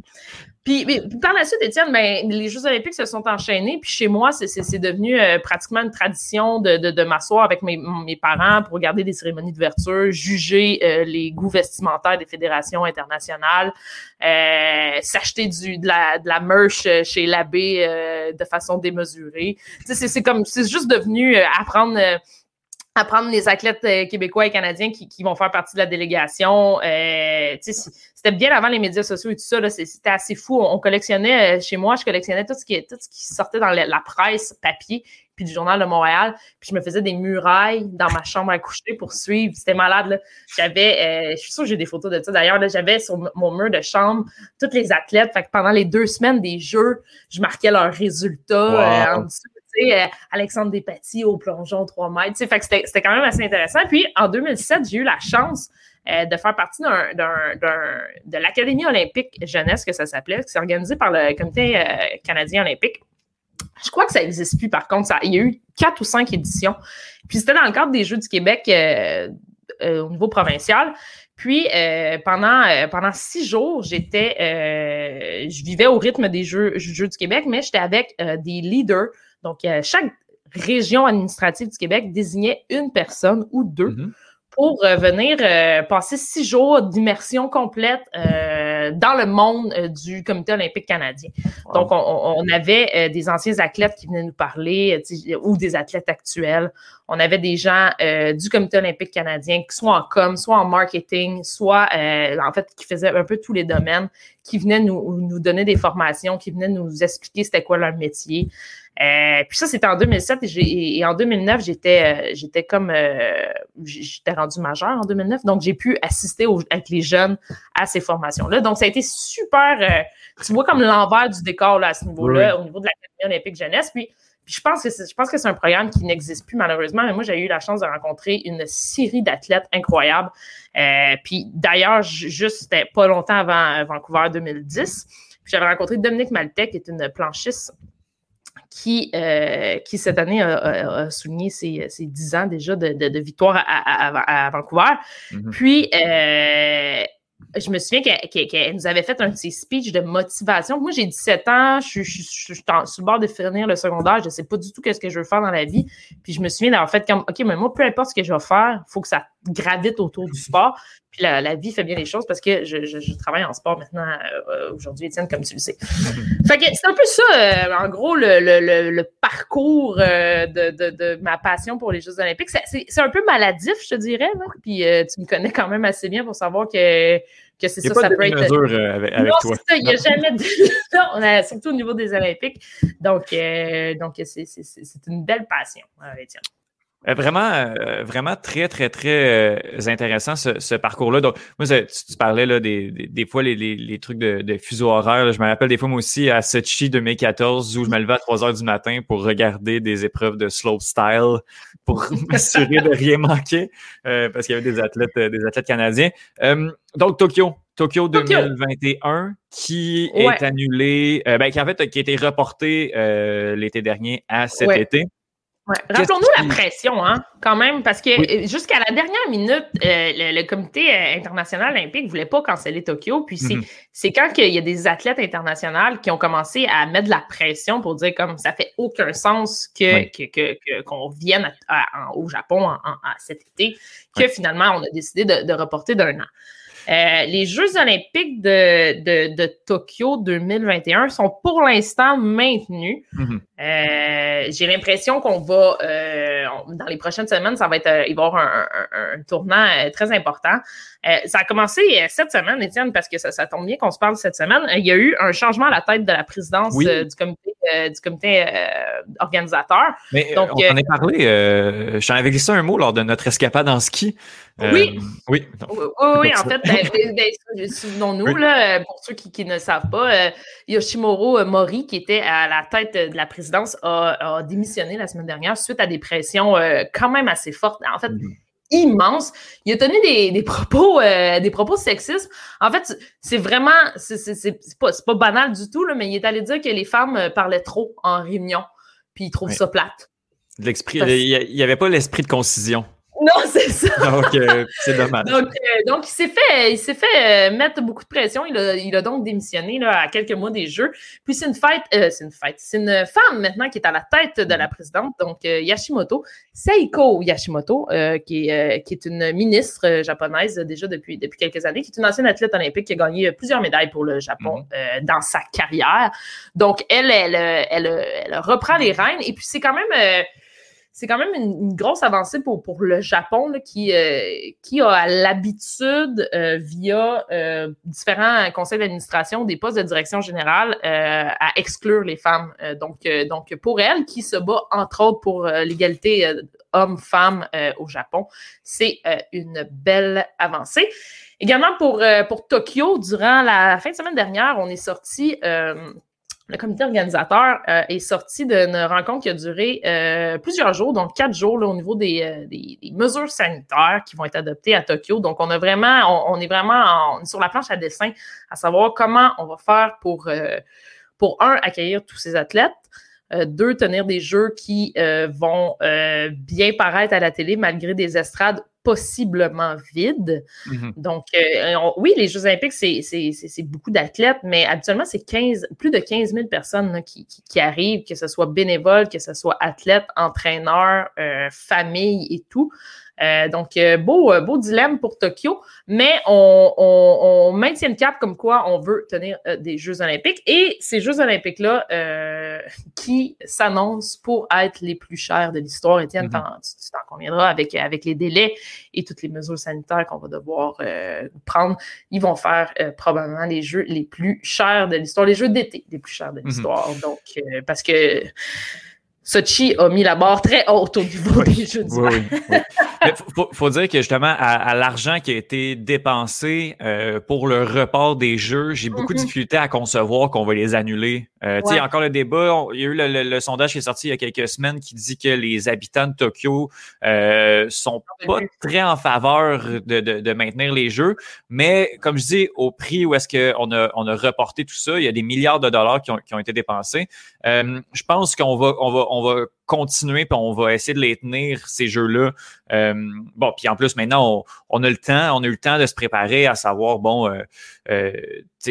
Puis, par la suite, Étienne, ben, les Jeux olympiques se sont enchaînés. Puis chez moi, c'est devenu euh, pratiquement une tradition de, de, de m'asseoir avec mes, mes, parents pour regarder des cérémonies d'ouverture, juger euh, les goûts vestimentaires des fédérations internationales, euh, s'acheter du de la, de la merch chez l'abbé de façon démesurée. C'est comme, c'est juste devenu apprendre à prendre les athlètes euh, québécois et canadiens qui, qui, vont faire partie de la délégation. Euh, c'était bien avant les médias sociaux et tout ça. C'était assez fou. On, collectionnait, euh, chez moi, je collectionnais tout ce qui, tout ce qui sortait dans la, presse papier puis du Journal de Montréal. Puis je me faisais des murailles dans ma chambre à coucher pour suivre. C'était malade. J'avais, euh, je suis sûre que j'ai des photos de ça. D'ailleurs, j'avais sur mon mur de chambre toutes les athlètes. Fait que pendant les deux semaines des Jeux, je marquais leurs résultats en dessous euh, Alexandre Despatie au plongeon 3 mètres. Fait c'était quand même assez intéressant. Puis en 2007, j'ai eu la chance euh, de faire partie de l'Académie olympique jeunesse, que ça s'appelait, qui s'est organisé par le Comité euh, canadien olympique. Je crois que ça n'existe plus, par contre. Il y a eu quatre ou cinq éditions. Puis c'était dans le cadre des Jeux du Québec au niveau provincial. Puis pendant pendant six jours, j'étais, je vivais au rythme des Jeux, Jeux du Québec, mais j'étais avec des leaders donc, euh, chaque région administrative du Québec désignait une personne ou deux mm-hmm. pour euh, venir euh, passer six jours d'immersion complète dans le monde du Comité olympique canadien. Donc, on, avait des anciens athlètes qui venaient nous parler ou des athlètes actuels. On avait des gens du Comité olympique canadien, soit en com, soit en marketing, soit en fait qui faisaient un peu tous les domaines, qui venaient nous, nous donner des formations, qui venaient nous expliquer c'était quoi leur métier. Euh, puis ça, c'était en 2007 et, en 2009, j'étais euh, j'étais comme euh, j'étais rendu majeur en 2009, donc j'ai pu assister avec les jeunes à ces formations-là. Donc ça a été super. tu vois comme l'envers du décor là, à ce niveau-là, au niveau de l'Académie olympique jeunesse. Puis, je pense que je pense que c'est un programme qui n'existe plus malheureusement. Mais moi, j'ai eu la chance de rencontrer une série d'athlètes incroyables. puis d'ailleurs, juste c'était pas longtemps avant Vancouver 2010. J'avais rencontré Dominique Maltec, qui est une planchiste qui, euh, qui cette année a, souligné ses, ses, 10 ans déjà de, de, victoire à, à, Vancouver. Mm-hmm. Puis, euh, je me souviens qu'elle nous avait fait un petit speech de motivation. Moi, j'ai 17 ans, je, suis sur le bord de finir le secondaire, je ne sais pas du tout ce que je veux faire dans la vie. Puis je me souviens d'avoir fait comme, OK, mais moi, peu importe ce que je vais faire, il faut que ça gravite autour du sport. Puis la, vie fait bien les choses parce que je, travaille en sport maintenant euh, aujourd'hui, Étienne, comme tu le sais. [laughs] fait que c'est un peu ça, euh, en gros, le, parcours euh, de, ma passion pour les Jeux olympiques. C'est un peu maladif, je te dirais. Puis tu me connais quand même assez bien pour savoir que, que c'est ça, ça peut être. avec, avec non, toi. Ça, il n'y a jamais de. [laughs] on a, surtout au niveau des Olympiques. Donc, donc c'est une belle passion, Étienne. Euh, vraiment, euh, vraiment très, très, très euh, intéressant ce, parcours-là. Donc, moi, tu, parlais là, des, des, fois les, les, trucs de, de fuseau horaire. je me rappelle des fois, moi aussi, à Sochi 2014, où je me levais à 3 heures du matin pour regarder des épreuves de slope style pour [laughs] m'assurer de rien manquer parce qu'il y avait des athlètes, des athlètes canadiens. donc, Tokyo. Tokyo 2021 qui est annulé, ben, qui en fait qui a été reporté l'été dernier à cet été. Rappelons-nous la pression, hein, quand même, parce que euh, jusqu'à la dernière minute, euh, le, Comité euh, international olympique ne voulait pas canceller Tokyo. Puis c'est, mm-hmm. quand il y a des athlètes internationaux qui ont commencé à mettre de la pression pour dire comme ça fait aucun sens que, qu'on vienne au Japon en, cet été, que finalement on a décidé de reporter d'un an. Euh, les Jeux olympiques de, de, Tokyo 2021 sont pour l'instant maintenus. Mhm. Euh, j'ai l'impression qu'on va, euh, dans les prochaines semaines, ça va être, il va y avoir un, tournant très important. ça a commencé cette semaine, Étienne, parce que ça, tombe bien qu'on se parle cette semaine. Il y a eu un changement à la tête de la présidence du comité, du comité organisateur. Mais Donc, on en a parlé. J'en avais glissé un mot lors de notre escapade en ski. oui. oui. Oui, en fait, ben, ben, ben, souvenons-nous, là, pour ceux qui, ne savent pas, euh, Yoshimoro euh, Mori, qui était à la tête de la présidence, a, démissionné la semaine dernière suite à des pressions euh, quand même assez fortes. En fait, mm-hmm. immenses. Il a tenu des, propos des propos sexistes. En fait, c'est vraiment c'est pas, pas banal du tout, là, mais il est allé dire que les femmes parlaient trop en réunion, puis il trouve ça plate. L'esprit, il n'y avait pas l'esprit de concision. Non, [laughs] c'est ça. Donc, euh, c'est dommage. Donc, euh, donc, il s'est fait, il s'est fait euh, mettre beaucoup de pression. Il a, il a donc démissionné là, à quelques mois des Jeux. Puis c'est une fête, c'est une fête, c'est une femme maintenant qui est à la tête de la présidente, donc Yashimoto, Seiko Yashimoto, qui, est, qui est une ministre japonaise déjà depuis, depuis quelques années, qui est une ancienne athlète olympique qui a gagné plusieurs médailles pour le Japon mhm. dans sa carrière. Donc, elle, elle, elle, elle, reprend les rênes. Et puis, c'est quand même c'est quand même une, grosse avancée pour, pour le Japon qui, euh, qui a l'habitude, euh, via euh, différents conseils d'administration, des postes de direction générale, à exclure les femmes. donc, donc, pour elle, qui se bat entre autres pour l'égalité hommes-femmes au Japon, c'est une belle avancée. Également pour, pour Tokyo, durant la fin de semaine dernière, on est sorti le comité organisateur euh, est sorti d'une rencontre qui a duré euh, plusieurs jours, donc quatre jours au niveau euh, des, mesures sanitaires qui vont être adoptées à Tokyo. Donc, on a vraiment, on, est vraiment sur la planche à dessin à savoir comment on va faire pour, pour un, accueillir tous ces athlètes, deux, tenir des jeux qui vont bien paraître à la télé malgré des estrades possiblement vide. Mm-hmm. Donc, euh, oui, les Jeux olympiques, c'est beaucoup d'athlètes, mais habituellement, c'est 15, plus de 15 000 personnes qui, arrivent, que ce soit bénévoles, que ce soit athlètes, entraîneurs, euh, familles et tout. Euh, donc, euh, beau, euh, beau dilemme pour Tokyo, mais on, maintient le cap comme quoi on veut tenir des Jeux olympiques. Et ces Jeux olympiques-là qui s'annoncent pour être les plus chers de l'histoire, Étienne, mm-hmm. tu t'en conviendras avec, avec les délais et toutes les mesures sanitaires qu'on va devoir prendre, ils vont faire probablement les Jeux les plus chers de l'histoire, les Jeux d'été les plus chers de mm-hmm. l'histoire. Donc, parce que Sochi a mis la barre très haute au niveau des Jeux oui, oui, Il faut, dire que justement, à, l'argent qui a été dépensé euh, pour le report des Jeux, j'ai beaucoup de mm-hmm. difficulté à concevoir qu'on va les annuler. Euh, tu sais, encore le débat, il y a eu le, sondage qui est sorti il y a quelques semaines qui dit que les habitants de Tokyo euh, sont pas très en faveur de, de, maintenir les Jeux, mais comme je dis, au prix où est-ce qu'on a, on a reporté tout ça, il y a des milliards de dollars qui ont, qui ont été dépensés. Euh, je pense qu'on va, on va, on va continuer puis on va essayer de les tenir ces jeux-là. Euh, bon, puis en plus maintenant on, a le temps, on a eu le temps de se préparer à savoir bon, euh, euh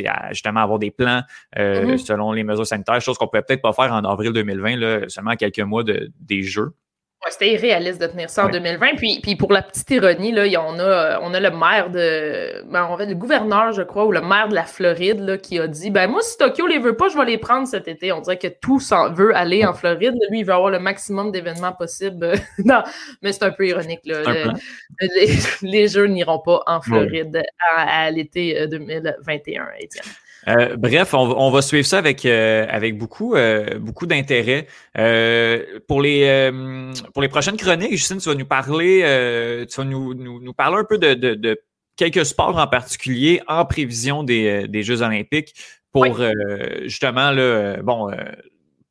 à justement avoir des plans euh, mm-hmm. selon les mesures sanitaires, chose qu'on pouvait peut-être pas faire en avril 2020, là, seulement quelques mois de, des jeux c'était irréaliste de tenir ça en 2020. Puis, puis pour la petite ironie, là, on, a, on a le maire de. Ben, on va, le gouverneur, je crois, ou le maire de la Floride là, qui a dit ben moi, si Tokyo les veut pas, je vais les prendre cet été. On dirait que tout veut aller en Floride. Lui, il veut avoir le maximum d'événements possibles. [laughs] non, mais c'est un peu ironique. Là. [laughs] les, Jeux n'iront pas en Floride à, à l'été 2021, euh, Étienne. Euh, bref, on, va suivre ça avec, euh, avec beaucoup, euh, beaucoup d'intérêt. pour, les, pour les prochaines chroniques, Justine, tu vas nous parler, tu vas nous, nous, parler un peu de, de, quelques sports en particulier en prévision des, des Jeux olympiques pour justement là, bon,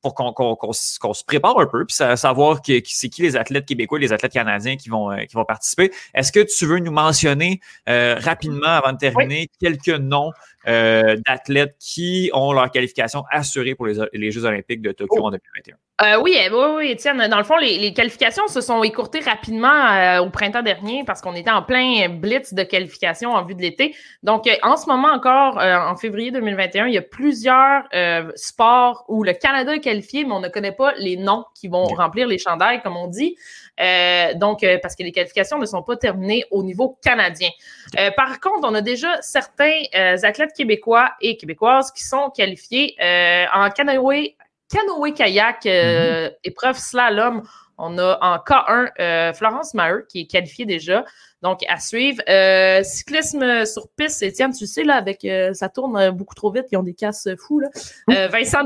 pour qu'on se prépare un peu, puis savoir qui, c'est qui les athlètes québécois, les athlètes canadiens qui vont, qui vont participer. Est-ce que tu veux nous mentionner rapidement, avant de terminer, quelques noms euh, d'athlètes qui ont leur qualification assurée pour les, Jeux olympiques de Tokyo en 2021. Euh, oui, eh, oui, oui, Étienne. Dans le fond, les, qualifications se sont écourtées rapidement euh, au printemps dernier parce qu'on était en plein blitz de qualification en vue de l'été. Donc, en ce moment encore, en février 2021, il y a plusieurs sports où le Canada est qualifié, mais on ne connaît pas les noms qui vont remplir les chandails, comme on dit. donc, parce que les qualifications ne sont pas terminées au niveau canadien. par contre, on a déjà certains athlètes québécois et québécoises qui sont qualifiés euh, en canoë, canoë-kayak, euh, mm-hmm. épreuve slalom. On a en K1 euh, Florence Maheu qui est qualifiée déjà. Donc, à suivre. Cyclisme sur piste, Étienne, tu sais, là, avec ça tourne beaucoup trop vite, ils ont des casses fous. Là. Vincent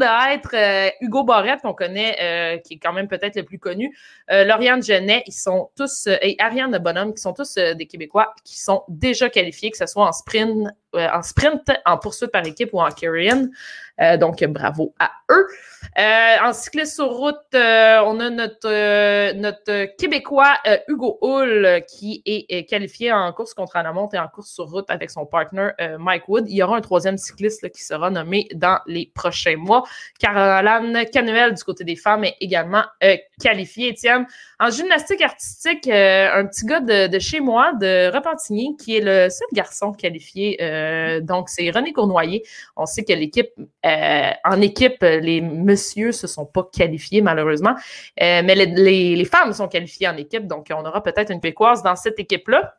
Hugo Barrette, qu'on connaît, qui est quand même peut-être le plus connu. Lauriane Genet, ils sont tous, et Ariane Bonhomme, qui sont tous des Québécois qui sont déjà qualifiés, que ce soit en sprint, en sprint, en poursuite par équipe ou en carry donc, bravo à eux. en cyclisme sur route, on a notre, notre Québécois Hugo Hull qui est qualifié en course contre la montre et en course sur route avec son partner euh, Mike Wood. Il y aura un troisième cycliste qui sera nommé dans les prochains mois. Caroline Canuel du côté des femmes est également euh, qualifiée. Étienne, en gymnastique artistique, euh, un petit gars de, chez moi, de Repentigny, qui est le seul garçon qualifié. Donc, c'est René Cournoyer. On sait que l'équipe, en équipe, les messieurs se sont pas qualifiés malheureusement, mais les, femmes sont qualifiées en équipe. Donc, on aura peut-être une pécoise dans cette équipe-là.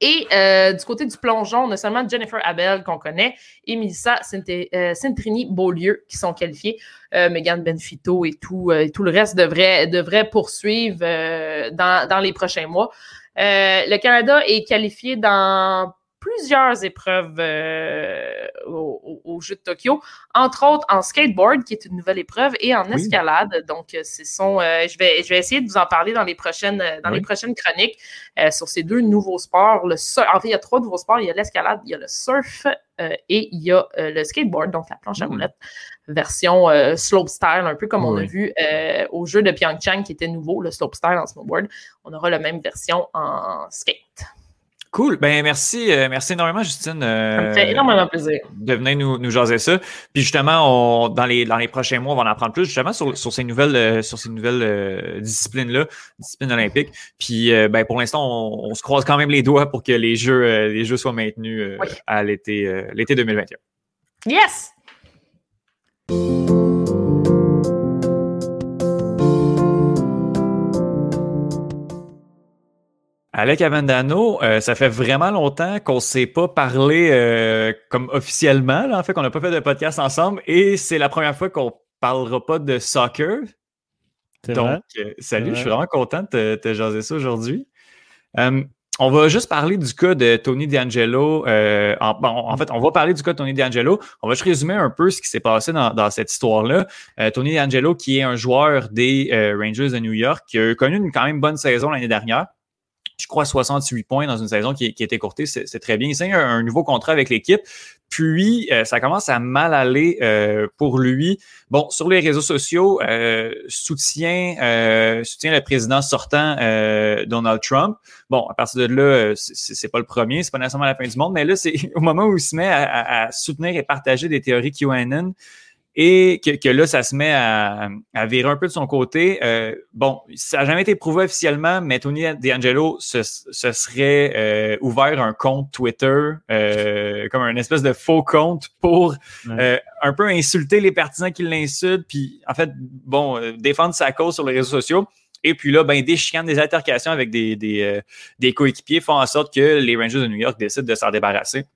Et euh, du côté du plongeon, on a seulement Jennifer Abel qu'on connaît et Melissa Centrini Beaulieu qui sont qualifiés. Megan Benfito et tout, tout le reste devrait, poursuivre dans les prochains mois. le Canada est qualifié dans plusieurs épreuves euh, au, au, Jeu de Tokyo, entre autres en skateboard, qui est une nouvelle épreuve, et en escalade. Donc, euh, ce sont, euh, je, vais, je vais essayer de vous en parler dans les prochaines, dans les prochaines chroniques sur ces deux nouveaux sports. Le en fait, il y a trois nouveaux sports. Il y a l'escalade, il y a le surf et il y a le skateboard, donc la planche à hmm. roulettes, version slopestyle, un peu comme on a vu au jeu de Pyeongchang qui était nouveau, le slopestyle en snowboard. On aura la même version en skate. Cool. Ben merci, euh, merci énormément, Justine. Euh, ça me fait énormément plaisir. De venir nous, nous jaser ça. Puis justement, on, dans, les, dans les prochains mois, on va en apprendre plus justement sur, sur ces nouvelles, euh, sur ces nouvelles disciplines-là, disciplines olympiques. Puis ben, pour l'instant, on, se croise quand même les doigts pour que les Jeux, les jeux soient maintenus à l'été, l'été 2021. Yes! Alec Avendano, euh, ça fait vraiment longtemps qu'on ne s'est pas parlé euh, comme officiellement, en fait, qu'on n'a pas fait de podcast ensemble, et c'est la première fois qu'on parlera pas de soccer. Donc, euh, salut, je suis vraiment content de te, jaser ça aujourd'hui. on va juste parler du cas de Tony D'Angelo. En, en, fait, on va parler du cas de Tony D'Angelo. On va juste résumer un peu ce qui s'est passé dans, dans cette histoire-là. Tony D'Angelo, qui est un joueur des Rangers de New York, qui a connu une quand même bonne saison l'année dernière je crois, 68 points dans une saison qui, qui est écourtée. C'est très bien. Il signe un, nouveau contrat avec l'équipe. Puis, euh, ça commence à mal aller euh, pour lui. Bon, sur les réseaux sociaux, euh, soutient, soutient le président sortant Donald Trump. Bon, à partir de là, c'est pas le premier, c'est pas nécessairement la fin du monde, mais là, c'est [laughs] au moment où il se met à, à soutenir et partager des théories QAnon et que, là, ça se met à, à, virer un peu de son côté. Euh, bon, ça n'a jamais été prouvé officiellement, mais Tony D'Angelo se, se, serait euh, ouvert un compte Twitter, euh, comme un espèce de faux compte pour un peu insulter les partisans qui l'insultent, puis en fait, bon, défendre sa cause sur les réseaux sociaux. Et puis là, ben, des chicanes, des altercations avec des, des, des coéquipiers font en sorte que les Rangers de New York décident de s'en débarrasser,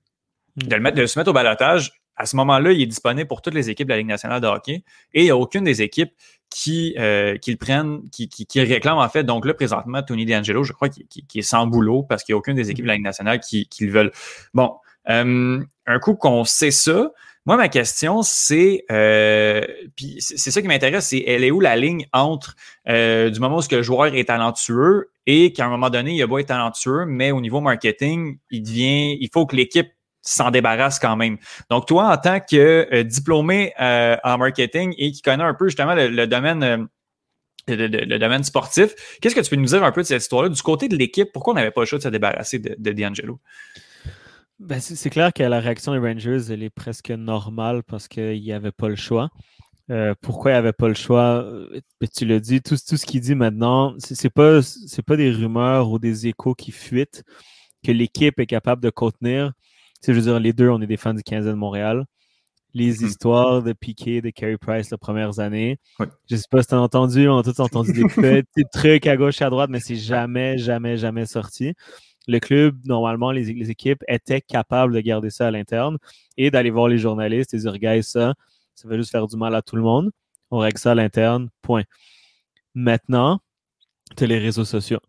de, le mettre, de se mettre au balotage à ce moment-là, il est disponible pour toutes les équipes de la Ligue nationale de hockey et il n'y a aucune des équipes qui, euh, qui le prennent, qui, qui, qui, réclament en fait. Donc là, présentement, Tony D'Angelo, je crois qu'il est sans boulot parce qu'il n'y a aucune des équipes de la Ligue nationale qui, le veulent. Bon, euh, un coup qu'on sait ça, moi, ma question, c'est, euh, puis c'est ça qui m'intéresse, c'est elle est où la ligne entre euh, du moment où ce le joueur est talentueux et qu'à un moment donné, il a beau être talentueux, mais au niveau marketing, il devient, il faut que l'équipe s'en débarrasse quand même. Donc, toi, en tant que euh, diplômé euh, en marketing et qui connaît un peu justement le, domaine. Euh, le, domaine sportif. Qu'est-ce que tu peux nous dire un peu de cette histoire-là? Du côté de l'équipe, pourquoi on n'avait pas le choix de se débarrasser de, D'Angelo? Ben, c'est clair que la réaction des Rangers, elle est presque normale parce qu'il n'y avait pas le choix. pourquoi il n'y avait pas le choix? Tu l'as dit, tout, tout ce qu'il dit maintenant, c'est pas, pas des rumeurs ou des échos qui fuitent que l'équipe est capable de contenir je veux dire, les deux, on est des fans du 15 de Montréal. Les mm-hmm. histoires de Piquet, de Carey Price les premières années. Je Je sais pas si tu as entendu, on a tous entendu des [laughs] petits trucs à gauche et à droite, mais c'est jamais, jamais, jamais sorti. Le club, normalement, les, équipes étaient capables de garder ça à l'interne et d'aller voir les journalistes et dire, regarde ça, ça va juste faire du mal à tout le monde. On règle ça à l'interne, point. Maintenant, tu as les réseaux sociaux.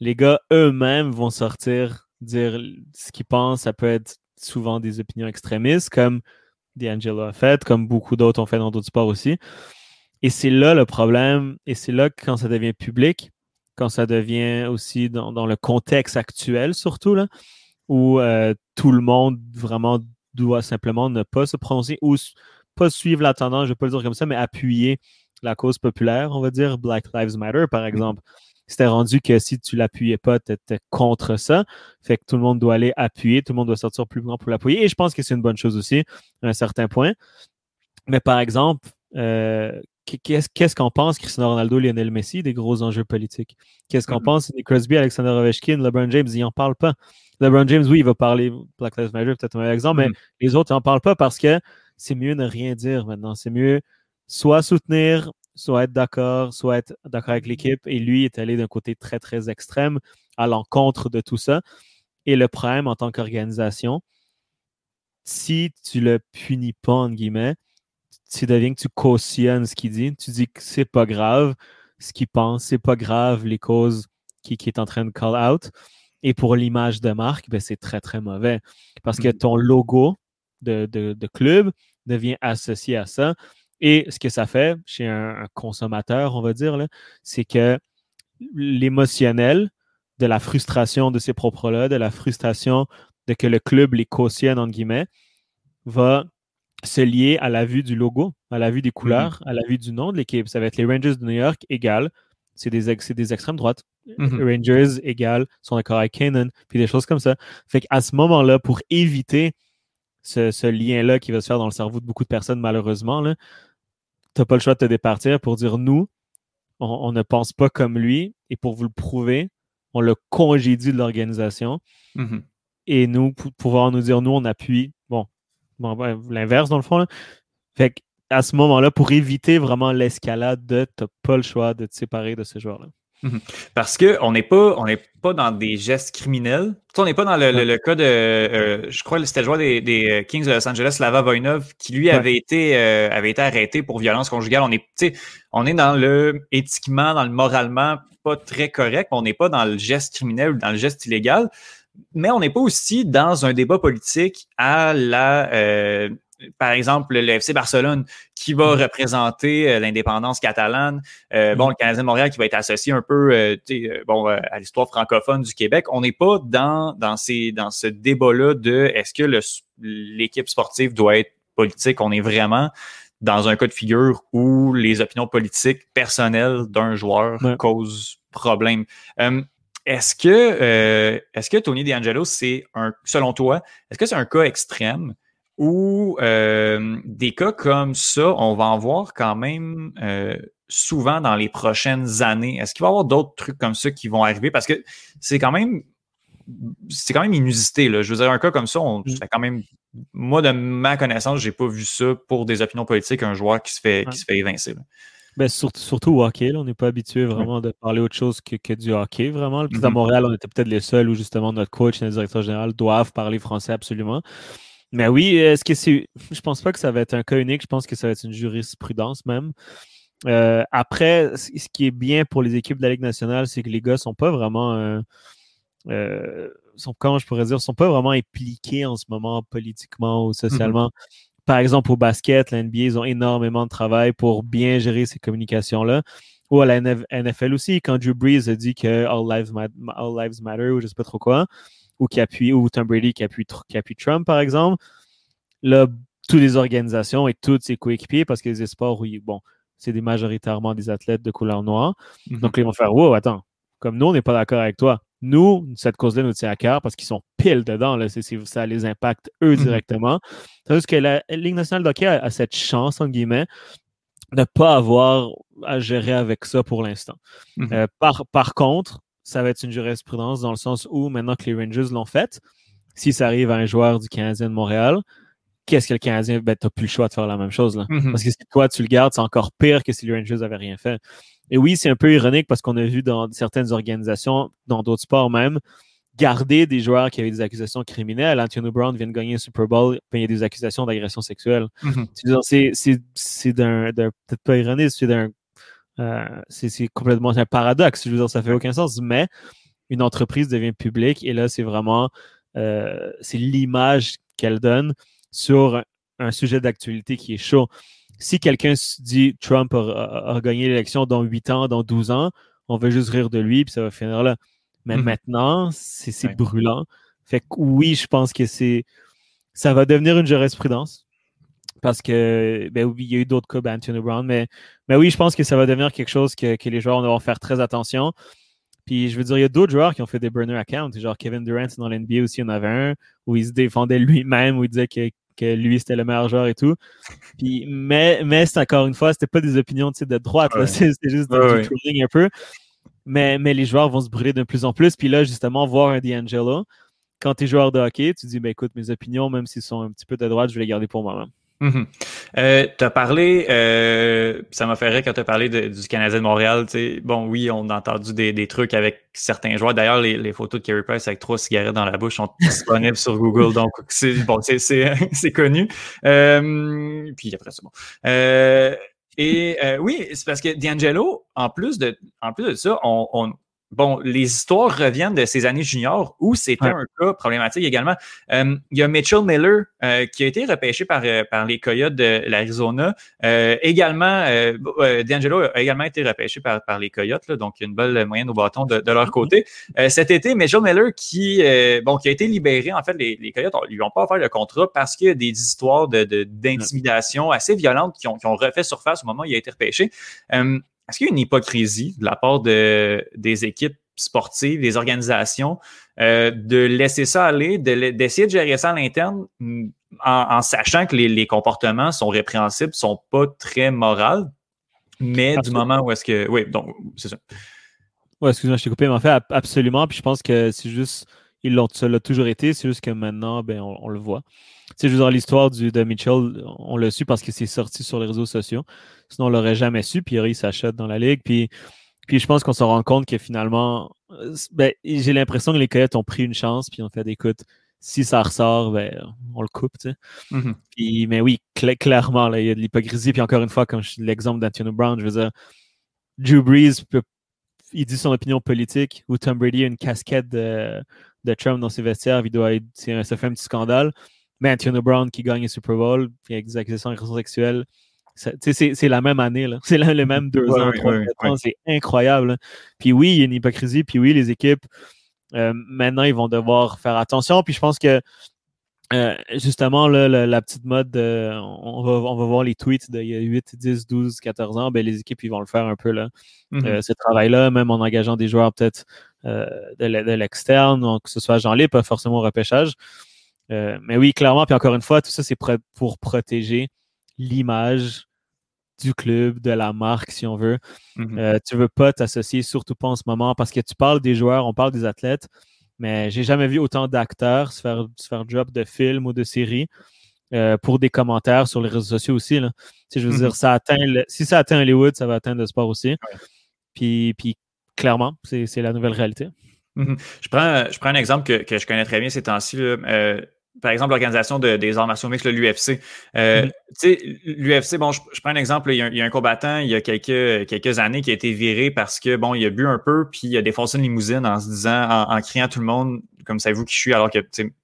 Les gars eux-mêmes vont sortir, dire ce qu'ils pensent. Ça peut être souvent des opinions extrémistes, comme D'Angelo a fait, comme beaucoup d'autres ont fait dans d'autres sports aussi. Et c'est là le problème, et c'est là que quand ça devient public, quand ça devient aussi dans, le contexte actuel surtout, là, où euh, tout le monde vraiment doit simplement ne pas se prononcer ou pas suivre la tendance, je ne vais pas le dire comme ça, mais appuyer la cause populaire, on va dire, Black Lives Matter, par mm-hmm. exemple c'était rendu que si tu l'appuyais pas, tu étais contre ça. Fait que tout le monde doit aller appuyer, tout le monde doit sortir plus grand pour l'appuyer. Et je pense que c'est une bonne chose aussi, à un certain point. Mais par exemple, euh, qu'est-ce qu'on pense Cristiano Ronaldo, Lionel Messi, des gros enjeux politiques? Qu'est-ce qu'on mm-hmm. pense Nick Crosby, Alexander Ovechkin, LeBron James, ils n'en parlent pas. LeBron James, oui, il va parler Black Lives Matter, peut-être un exemple, mais mm-hmm. les autres n'en parlent pas parce que c'est mieux ne rien dire maintenant. C'est mieux soit soutenir soit être d'accord, soit être d'accord avec l'équipe. Et lui est allé d'un côté très, très extrême à l'encontre de tout ça. Et le problème en tant qu'organisation, si tu le punis pas, entre guillemets, tu deviens que tu cautionnes ce qu'il dit. Tu dis que c'est pas grave ce qu'il pense, c'est pas grave les causes qu'il qui est en train de call out. Et pour l'image de marque, ben, c'est très, très mauvais. Parce que mm. ton logo de, de, club devient associé à ça. Et ce que ça fait chez un, consommateur, on va dire, c'est que l'émotionnel de la frustration de ces propres-là, de la frustration de que le club les cautionne, entre guillemets, va se lier à la vue du logo, à la vue des couleurs, à la vue du nom de l'équipe. Ça va être les Rangers de New York égal, c'est des, des extrêmes droites. Mm-hmm. Rangers égal, sont d'accord avec Kanan, puis des choses comme ça. Fait qu'à ce moment-là, pour éviter ce, lien-là qui va se faire dans le cerveau de beaucoup de personnes, malheureusement, tu n'as pas le choix de te départir pour dire nous, on, ne pense pas comme lui, et pour vous le prouver, on le congédie de l'organisation. Mm-hmm. Et nous, pour pouvoir nous dire nous, on appuie, bon, bon l'inverse dans le fond. Fait à ce moment-là, pour éviter vraiment l'escalade de tu n'as pas le choix de te séparer de ce joueur-là. Mhm. Parce qu'on n'est pas, on pas dans des gestes criminels. on n'est pas dans le, cas de, euh, je crois c'était le joueur des, euh, Kings de Los Angeles, Lava Voinov, qui lui avait été euh, avait été arrêté pour violence conjugale. On est, on est dans le éthiquement, dans le moralement pas très correct. On n'est pas dans le geste criminel ou dans le geste illégal. Mais on n'est pas aussi dans un débat politique à la par exemple, le FC Barcelone qui va mm-hmm. représenter euh, l'indépendance catalane, euh, bon, mm-hmm. le Canadien de Montréal qui va être associé un peu euh, bon, à l'histoire francophone du Québec. On n'est pas dans, dans, ces, dans ce débat-là de est-ce que l'équipe sportive doit être politique. On est vraiment dans un cas de figure où les opinions politiques personnelles d'un joueur causent problème. est-ce que, est-ce que Tony DeAngelo, c'est un, selon toi, est-ce que c'est un cas extrême? Ou euh, des cas comme ça, on va en voir quand même euh, souvent dans les prochaines années. Est-ce qu'il va y avoir d'autres trucs comme ça qui vont arriver? Parce que c'est quand même c'est quand même inusité. Là. Je veux dire, un cas comme ça, on, mm. quand même. Moi, de ma connaissance, j'ai pas vu ça pour des opinions politiques, un joueur qui se fait, qui se fait évincer. Ben, surtout, surtout au hockey, on n'est pas habitué vraiment de parler autre chose que, que du hockey, vraiment. Puis à mm-hmm. Montréal, on était peut-être les seuls où justement notre coach et notre directeur général doivent parler français absolument. Mais oui, est-ce que c'est. Je pense pas que ça va être un cas unique. Je pense que ça va être une jurisprudence même. Euh, après, ce qui est bien pour les équipes de la Ligue nationale, c'est que les gars sont pas vraiment. Euh, euh, sont, comment je pourrais dire, sont pas vraiment impliqués en ce moment politiquement ou socialement. Mm-hmm. Par exemple, au basket, la NBA, ils ont énormément de travail pour bien gérer ces communications-là. Ou à la NFL aussi, quand Drew Brees a dit que All Lives, All Lives Matter ou je sais pas trop quoi, ou qui appuie, ou Tom Brady qui appuie, qui appuie Trump, par exemple, là, toutes les organisations et tous ses coéquipiers, parce que les sports, oui, bon, c'est des majoritairement des athlètes de couleur noire. Mhm. Donc, ils vont faire, wow, attends, comme nous, on n'est pas d'accord avec toi. Nous, cette cause-là nous tient à cœur parce qu'ils sont pile dedans. Là, ça les impacte eux mhm. directement. Tandis que la Ligue nationale de hockey a, cette chance, entre guillemets, de ne pas avoir à gérer avec ça pour l'instant. Mhm. Euh, par, par contre, ça va être une jurisprudence dans le sens où maintenant que les Rangers l'ont fait, si ça arrive à un joueur du Canadien de Montréal, qu'est-ce que le Canadien, ben, t'as plus le choix de faire la même chose, là. Mm-hmm. Parce que si toi, tu le gardes, c'est encore pire que si les Rangers avaient rien fait. Et oui, c'est un peu ironique parce qu'on a vu dans certaines organisations, dans d'autres sports même, garder des joueurs qui avaient des accusations criminelles. Antonio Brown vient de gagner un Super Bowl, il y a des accusations d'agression sexuelle. Mm-hmm. C'est peut-être pas ironique, c'est d'un c'est complètement un paradoxe. Je veux dire, ça fait aucun sens. Mais une entreprise devient publique et là, c'est vraiment euh, c'est l'image qu'elle donne sur un sujet d'actualité qui est chaud. Si quelqu'un dit Trump a, gagné l'élection dans 8 ans, dans 12 ans, on va juste rire de lui puis ça va finir là. Mais mm-hmm. maintenant, c'est brûlant. Fait que oui, je pense que c'est ça va devenir une jurisprudence parce que, ben oui, il y a eu d'autres cas, ben, Anthony Brown, mais, mais oui, je pense que ça va devenir quelque chose que, que les joueurs vont faire très attention. Puis je veux dire, il y a d'autres joueurs qui ont fait des burner accounts. Genre Kevin Durant dans l'NBA aussi, il y en avait un où il se défendait lui-même, où il disait que, que lui c'était le meilleur joueur et tout. Puis, mais, mais c'est encore une fois, c'était pas des opinions de droite, c'était juste du trolling un peu. Mais, mais les joueurs vont se brûler de plus en plus. Puis là, justement, voir un D'Angelo, quand tu es joueur de hockey, tu dis, ben écoute, mes opinions, même s'ils sont un petit peu de droite, je vais les garder pour moi-même. Mhm. Euh, tu as parlé, euh, ça m'a fait rire quand tu as parlé du Canadien de Montréal. Bon, oui, on a entendu des, trucs avec certains joueurs. D'ailleurs, les, photos de Carey Price avec trois cigarettes dans la bouche sont [laughs] disponibles sur Google. Donc, c'est bon, c'est [laughs] connu. Euh, puis après, c'est bon. et oui, c'est parce que D'Angelo, en plus de, en plus de ça, on bon, les histoires reviennent de ces années juniors où c'était un cas problématique également. Euh, il y a Mitchell Miller euh, qui a été repêché par, euh, par les Coyotes de l'Arizona. également, D'Angelo a également été repêché par, par les Coyotes, donc une belle moyenne au bâton de, leur mm-hmm. côté. cet été, Mitchell Miller qui, bon, qui a été libéré, en fait, les, les Coyotes ne lui ont pas offert le contrat parce qu'il y a des histoires d'intimidation de, assez violentes qui ont, qui ont refait surface au moment où il a été repêché. Est-ce qu'il y a une hypocrisie de la part de, des équipes sportives, des organisations, euh, de laisser ça aller, d'essayer de, gérer ça à l'interne en, sachant que les, comportements sont répréhensibles, sont pas très moraux, mais du moment où est-ce que. Oui, donc, c'est ça. Oui, excuse-moi, je t'ai coupé, mais en fait, absolument. Puis je pense que c'est juste. Ils l'ont, ça l'a toujours été, c'est juste que maintenant, ben, on, le voit. C'est juste dans l'histoire de Mitchell, on l'a su parce que c'est sorti sur les réseaux sociaux. Sinon, on l'aurait jamais su. Puis il s'achète dans la ligue. Puis, puis je pense qu'on se rend compte que finalement, ben, j'ai l'impression que les Coyotes ont pris une chance. Puis on fait écoute, si ça ressort, ben, on le coupe. Tu sais. Mm-hmm. puis, mais oui, clairement, là, il y a de l'hypocrisie. Puis encore une fois, comme l'exemple d'Antonio Brown, je veux dire, Drew Brees il dit son opinion politique, ou Tom Brady a une casquette de, de Trump dans ses vestiaires, il doit, ça fait un petit scandale. Mais Antonio Brown qui gagne le Super Bowl, puis avec des accusations sexuelle, c'est la même année, [laughs] c'est les mêmes deux ans, trois, ans, c'est incroyable. Puis oui, il y a une hypocrisie, puis oui, les équipes, euh, maintenant, ils vont devoir faire attention. Puis je pense que euh, justement, la, petite mode, on, va, on va voir les tweets d'il y a 8, 10, 12, 14 ans, ben, les équipes, ils vont le faire un peu, là. Mm-hmm. Euh, ce travail-là, même en engageant des joueurs peut-être de l'externe, que ce soit Jean Lip, pas forcément au repêchage. mais oui, clairement, puis encore une fois, tout ça, c'est pour protéger l'image du club, de la marque, si on veut. Mm-hmm. Euh, tu ne veux pas t'associer, surtout pas en ce moment, parce que tu parles des joueurs, on parle des athlètes, mais j'ai jamais vu autant d'acteurs se faire, se faire job de film ou de série euh, pour des commentaires sur les réseaux sociaux aussi. Là. je veux dire, mm-hmm. ça atteint si ça atteint Hollywood, ça va atteindre le sport aussi. Puis, puis clairement, c'est la nouvelle réalité. Mm-hmm. je, prends, je prends un exemple que, que je connais très bien ces temps-ci. Euh, par exemple, l'organisation des arts martiaux mixtes, l'UFC. Euh, mm-hmm. Tu sais, L'UFC, bon, je, prends un exemple, il y, a, un combattant il y a quelques, quelques années qui a été viré parce que, bon, il a bu un peu, puis il a défoncé une limousine en se disant, en, criant à tout le monde, comme savez-vous qui je suis, alors que,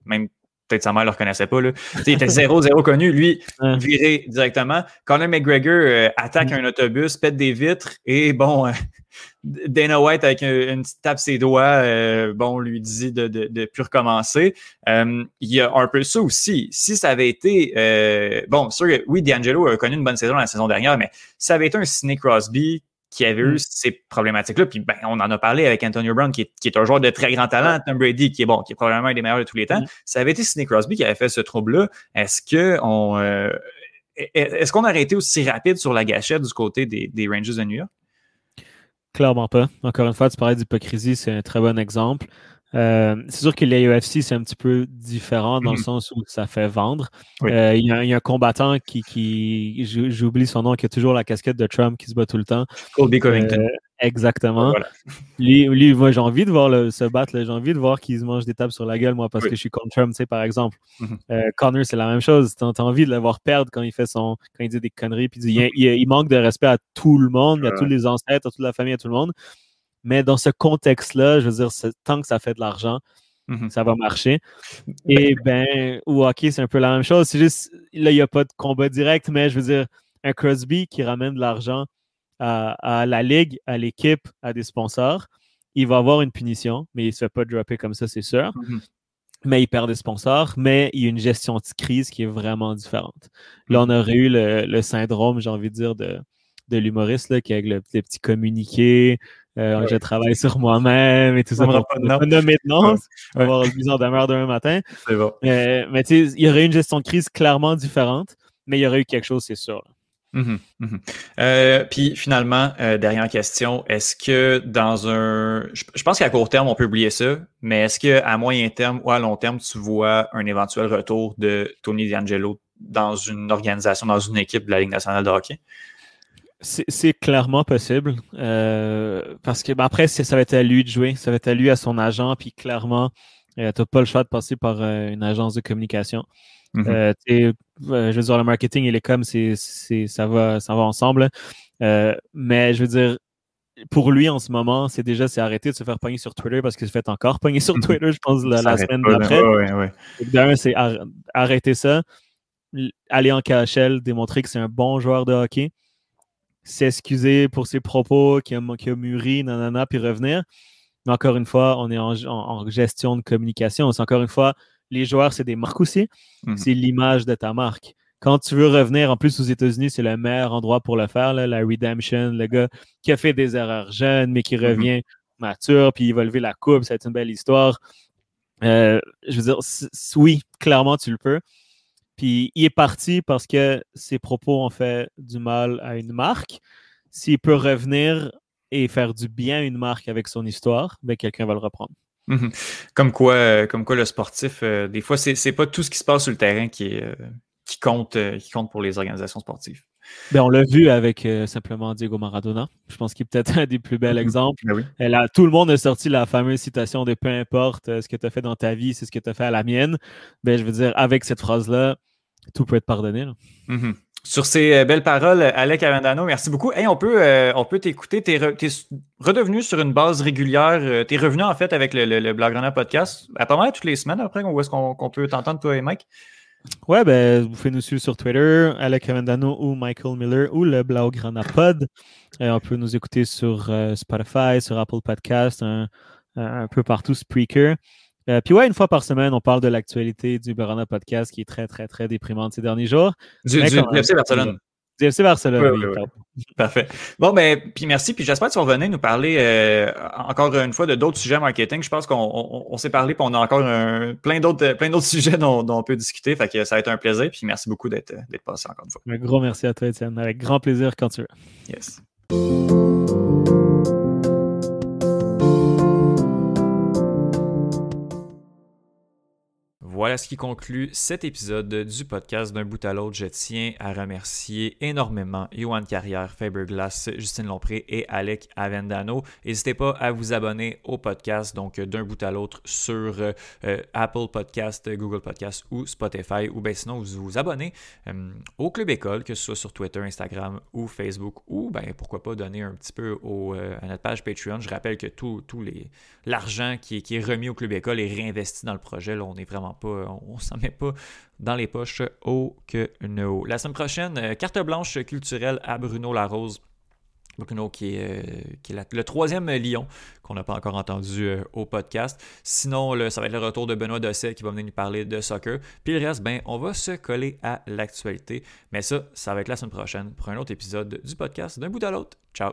même peut-être sa mère ne le reconnaissait pas. Là. il était [laughs] zéro, zéro connu. Lui, viré directement. Conor McGregor euh, attaque mm-hmm. un autobus, pète des vitres et bon, Dana White, avec une petite tape ses doigts, euh, bon, lui dit de, de, plus recommencer. Euh, il y a un peu ça aussi. Si ça avait été, euh, bon, sûr que oui, D'Angelo a connu une bonne saison la saison dernière, mais si ça avait été un Sidney Crosby qui avait eu mm. ces problématiques-là, puis ben, on en a parlé avec Antonio Brown, qui est, qui est, un joueur de très grand talent, Tom Brady, qui est bon, qui est probablement un des meilleurs de tous les temps. Mm. Ça avait été Sidney Crosby qui avait fait ce trouble-là. Est-ce que on est-ce qu'on aurait été aussi rapide sur la gâchette du côté des, des Rangers de New York? Clairement pas. Encore une fois, tu parlais d'hypocrisie, c'est un très bon exemple. Euh, c'est sûr que les UFC, c'est un petit peu différent dans le mm-hmm. sens où ça fait vendre. Euh, il y, a un combattant qui, qui j'oublie son nom, qui a toujours la casquette de Trump qui se bat tout le temps. Colby Covington. Euh, exactement. Lui, lui moi, j'ai envie de voir le, se battre. J'ai envie de voir qu'il se mange des tables sur la gueule, moi, parce que je suis contre Trump, tu sais, par exemple. Mm-hmm. Connor, c'est la même chose. Tu as, envie de le voir perdre quand il fait son, quand il dit des conneries. Puis il, il, manque de respect à tout le monde, à tous les ancêtres, à toute la famille, à tout le monde. Mais dans ce contexte-là, je veux dire, tant que ça fait de l'argent, mm-hmm. ça va marcher. Et ben, ou hockey, c'est un peu la même chose. C'est juste, là, il n'y a pas de combat direct, mais je veux dire, un Crosby qui ramène de l'argent à, la ligue, à l'équipe, à des sponsors, il va avoir une punition, mais il ne se fait pas dropper comme ça, c'est sûr. Mm-hmm. Mais il perd des sponsors, mais il y a une gestion de crise qui est vraiment différente. Là, on mm-hmm. aurait eu le, syndrome, j'ai envie de dire, de, de l'humoriste, qui avec le, les petits communiqués, euh, je travaille sur moi-même et tout ça. On va pas nommer de nom. On va avoir le bizarre demain matin. C'est bon. mais tu sais, il y aurait eu une gestion de crise clairement différente, mais il y aurait eu quelque chose, c'est sûr. Mm-hmm. Euh, puis finalement, euh, dernière question, est-ce que dans un... Je, pense qu'à court terme, on peut oublier ça, mais est-ce qu'à moyen terme ou à long terme, tu vois un éventuel retour de Tony D'Angelo dans une organisation, dans une équipe de la Ligue nationale de hockey? C'est clairement possible. Euh, parce que ben, après, ça va être à lui de jouer. Ça va être à lui, à son agent. Puis clairement, euh, tu n'as pas le choix de passer par euh, une agence de communication. Mm-hmm. je veux dire, le marketing et les coms, ça, va, ça va ensemble. mais je veux dire, pour lui en ce moment, c'est déjà c'est arrêter de se faire pogner sur Twitter parce qu'il se fait encore pogner sur mm-hmm. Twitter, je pense, la, semaine d'après. D'un, c'est arrêter ça, aller en KHL, démontrer que c'est un bon joueur de hockey s'excuser pour ses propos, qui a, qui a mûri, nanana, puis revenir. Mais encore une fois, on est en, gestion de communication. C'est encore une fois, les joueurs, c'est des marques aussi. Mhm. C'est l'image de ta marque. Quand tu veux revenir, en plus aux États-Unis, c'est le meilleur endroit pour le faire, la redemption, le gars qui a fait des erreurs jeunes, mais qui mhm. revient mature, puis il va lever la coupe, c'est une belle histoire. Euh, je veux dire, oui, clairement, tu le peux. Puis il est parti parce que ses propos ont fait du mal à une marque. S'il peut revenir et faire du bien à une marque avec son histoire, ben quelqu'un va le reprendre. Mhm. Comme quoi, euh, comme quoi le sportif, euh, des fois, c'est pas tout ce qui se passe sur le terrain qui, euh, qui, compte, qui compte pour les organisations sportives. Ben, on l'a vu avec simplement Diego Maradona. Je pense qu'il est peut-être [laughs] un des plus bels mhm. exemples. Ben tout le monde a sorti la fameuse citation de peu importe ce que tu as fait dans ta vie, c'est ce que tu as fait à la mienne. Ben, je veux dire, avec cette phrase-là, tout peut être pardonné. Sur ces euh, belles paroles, Alec Avendano, merci beaucoup. Hey, on peut euh, on peut t'écouter. Tu es, redevenu sur une base régulière. Euh, tu es revenu en fait avec le, le, le podcast à pas mal toutes les semaines après. Où est-ce qu'on peut t'entendre, toi et Mike? Ouais, ben, vous pouvez nous suivre sur Twitter, Alec Avendano ou Michael Miller ou le Blaugrana Pod. on peut nous écouter sur Spotify, sur Apple Podcast, un, un peu partout, Spreaker. Euh, puis ouais, une fois par semaine, on parle de l'actualité du Barana Podcast qui est très, très, très déprimante ces derniers jours. Du, du FC Barcelone. Du FC Barcelone, oui. [laughs] Parfait. Bon, ben, puis merci. Puis j'espère que tu vas venir nous parler euh, encore une fois de d'autres sujets marketing. Je pense qu'on s'est parlé, puis on a encore plein d'autres plein d'autres [laughs] sujets dont, on peut discuter. Fait que ça va être un plaisir. Puis merci beaucoup d'être passé encore une fois. Un gros merci à toi, Étienne. Avec grand plaisir quand tu veux. Yes. Voilà ce qui conclut cet épisode du podcast d'un bout à l'autre. Je tiens à remercier énormément Yohan Carrière, Faberglass, Justine Lompré et Alec Avendano. N'hésitez pas à vous abonner au podcast, donc d'un bout à l'autre sur euh, Apple Podcast, Google Podcast ou Spotify, ou bien sinon vous vous abonnez euh, au Club École, que ce soit sur Twitter, Instagram ou Facebook, ou ben pourquoi pas donner un petit peu euh, à notre page Patreon. Je rappelle que tout, l'argent qui, qui, est remis au Club École est réinvesti dans le projet. Là, on n'est vraiment pas on s'en met pas dans les poches au que no. La semaine prochaine, euh, carte blanche culturelle à Bruno Larose. Bruno qui est, euh, le troisième lion qu'on n'a pas encore entendu euh, au podcast. Sinon, ça va être le retour de Benoît Dosset qui va venir nous parler de soccer. Puis le reste, ben, on va se coller à l'actualité. Mais ça, ça va être la semaine prochaine pour un autre épisode du podcast d'un bout à l'autre. Ciao!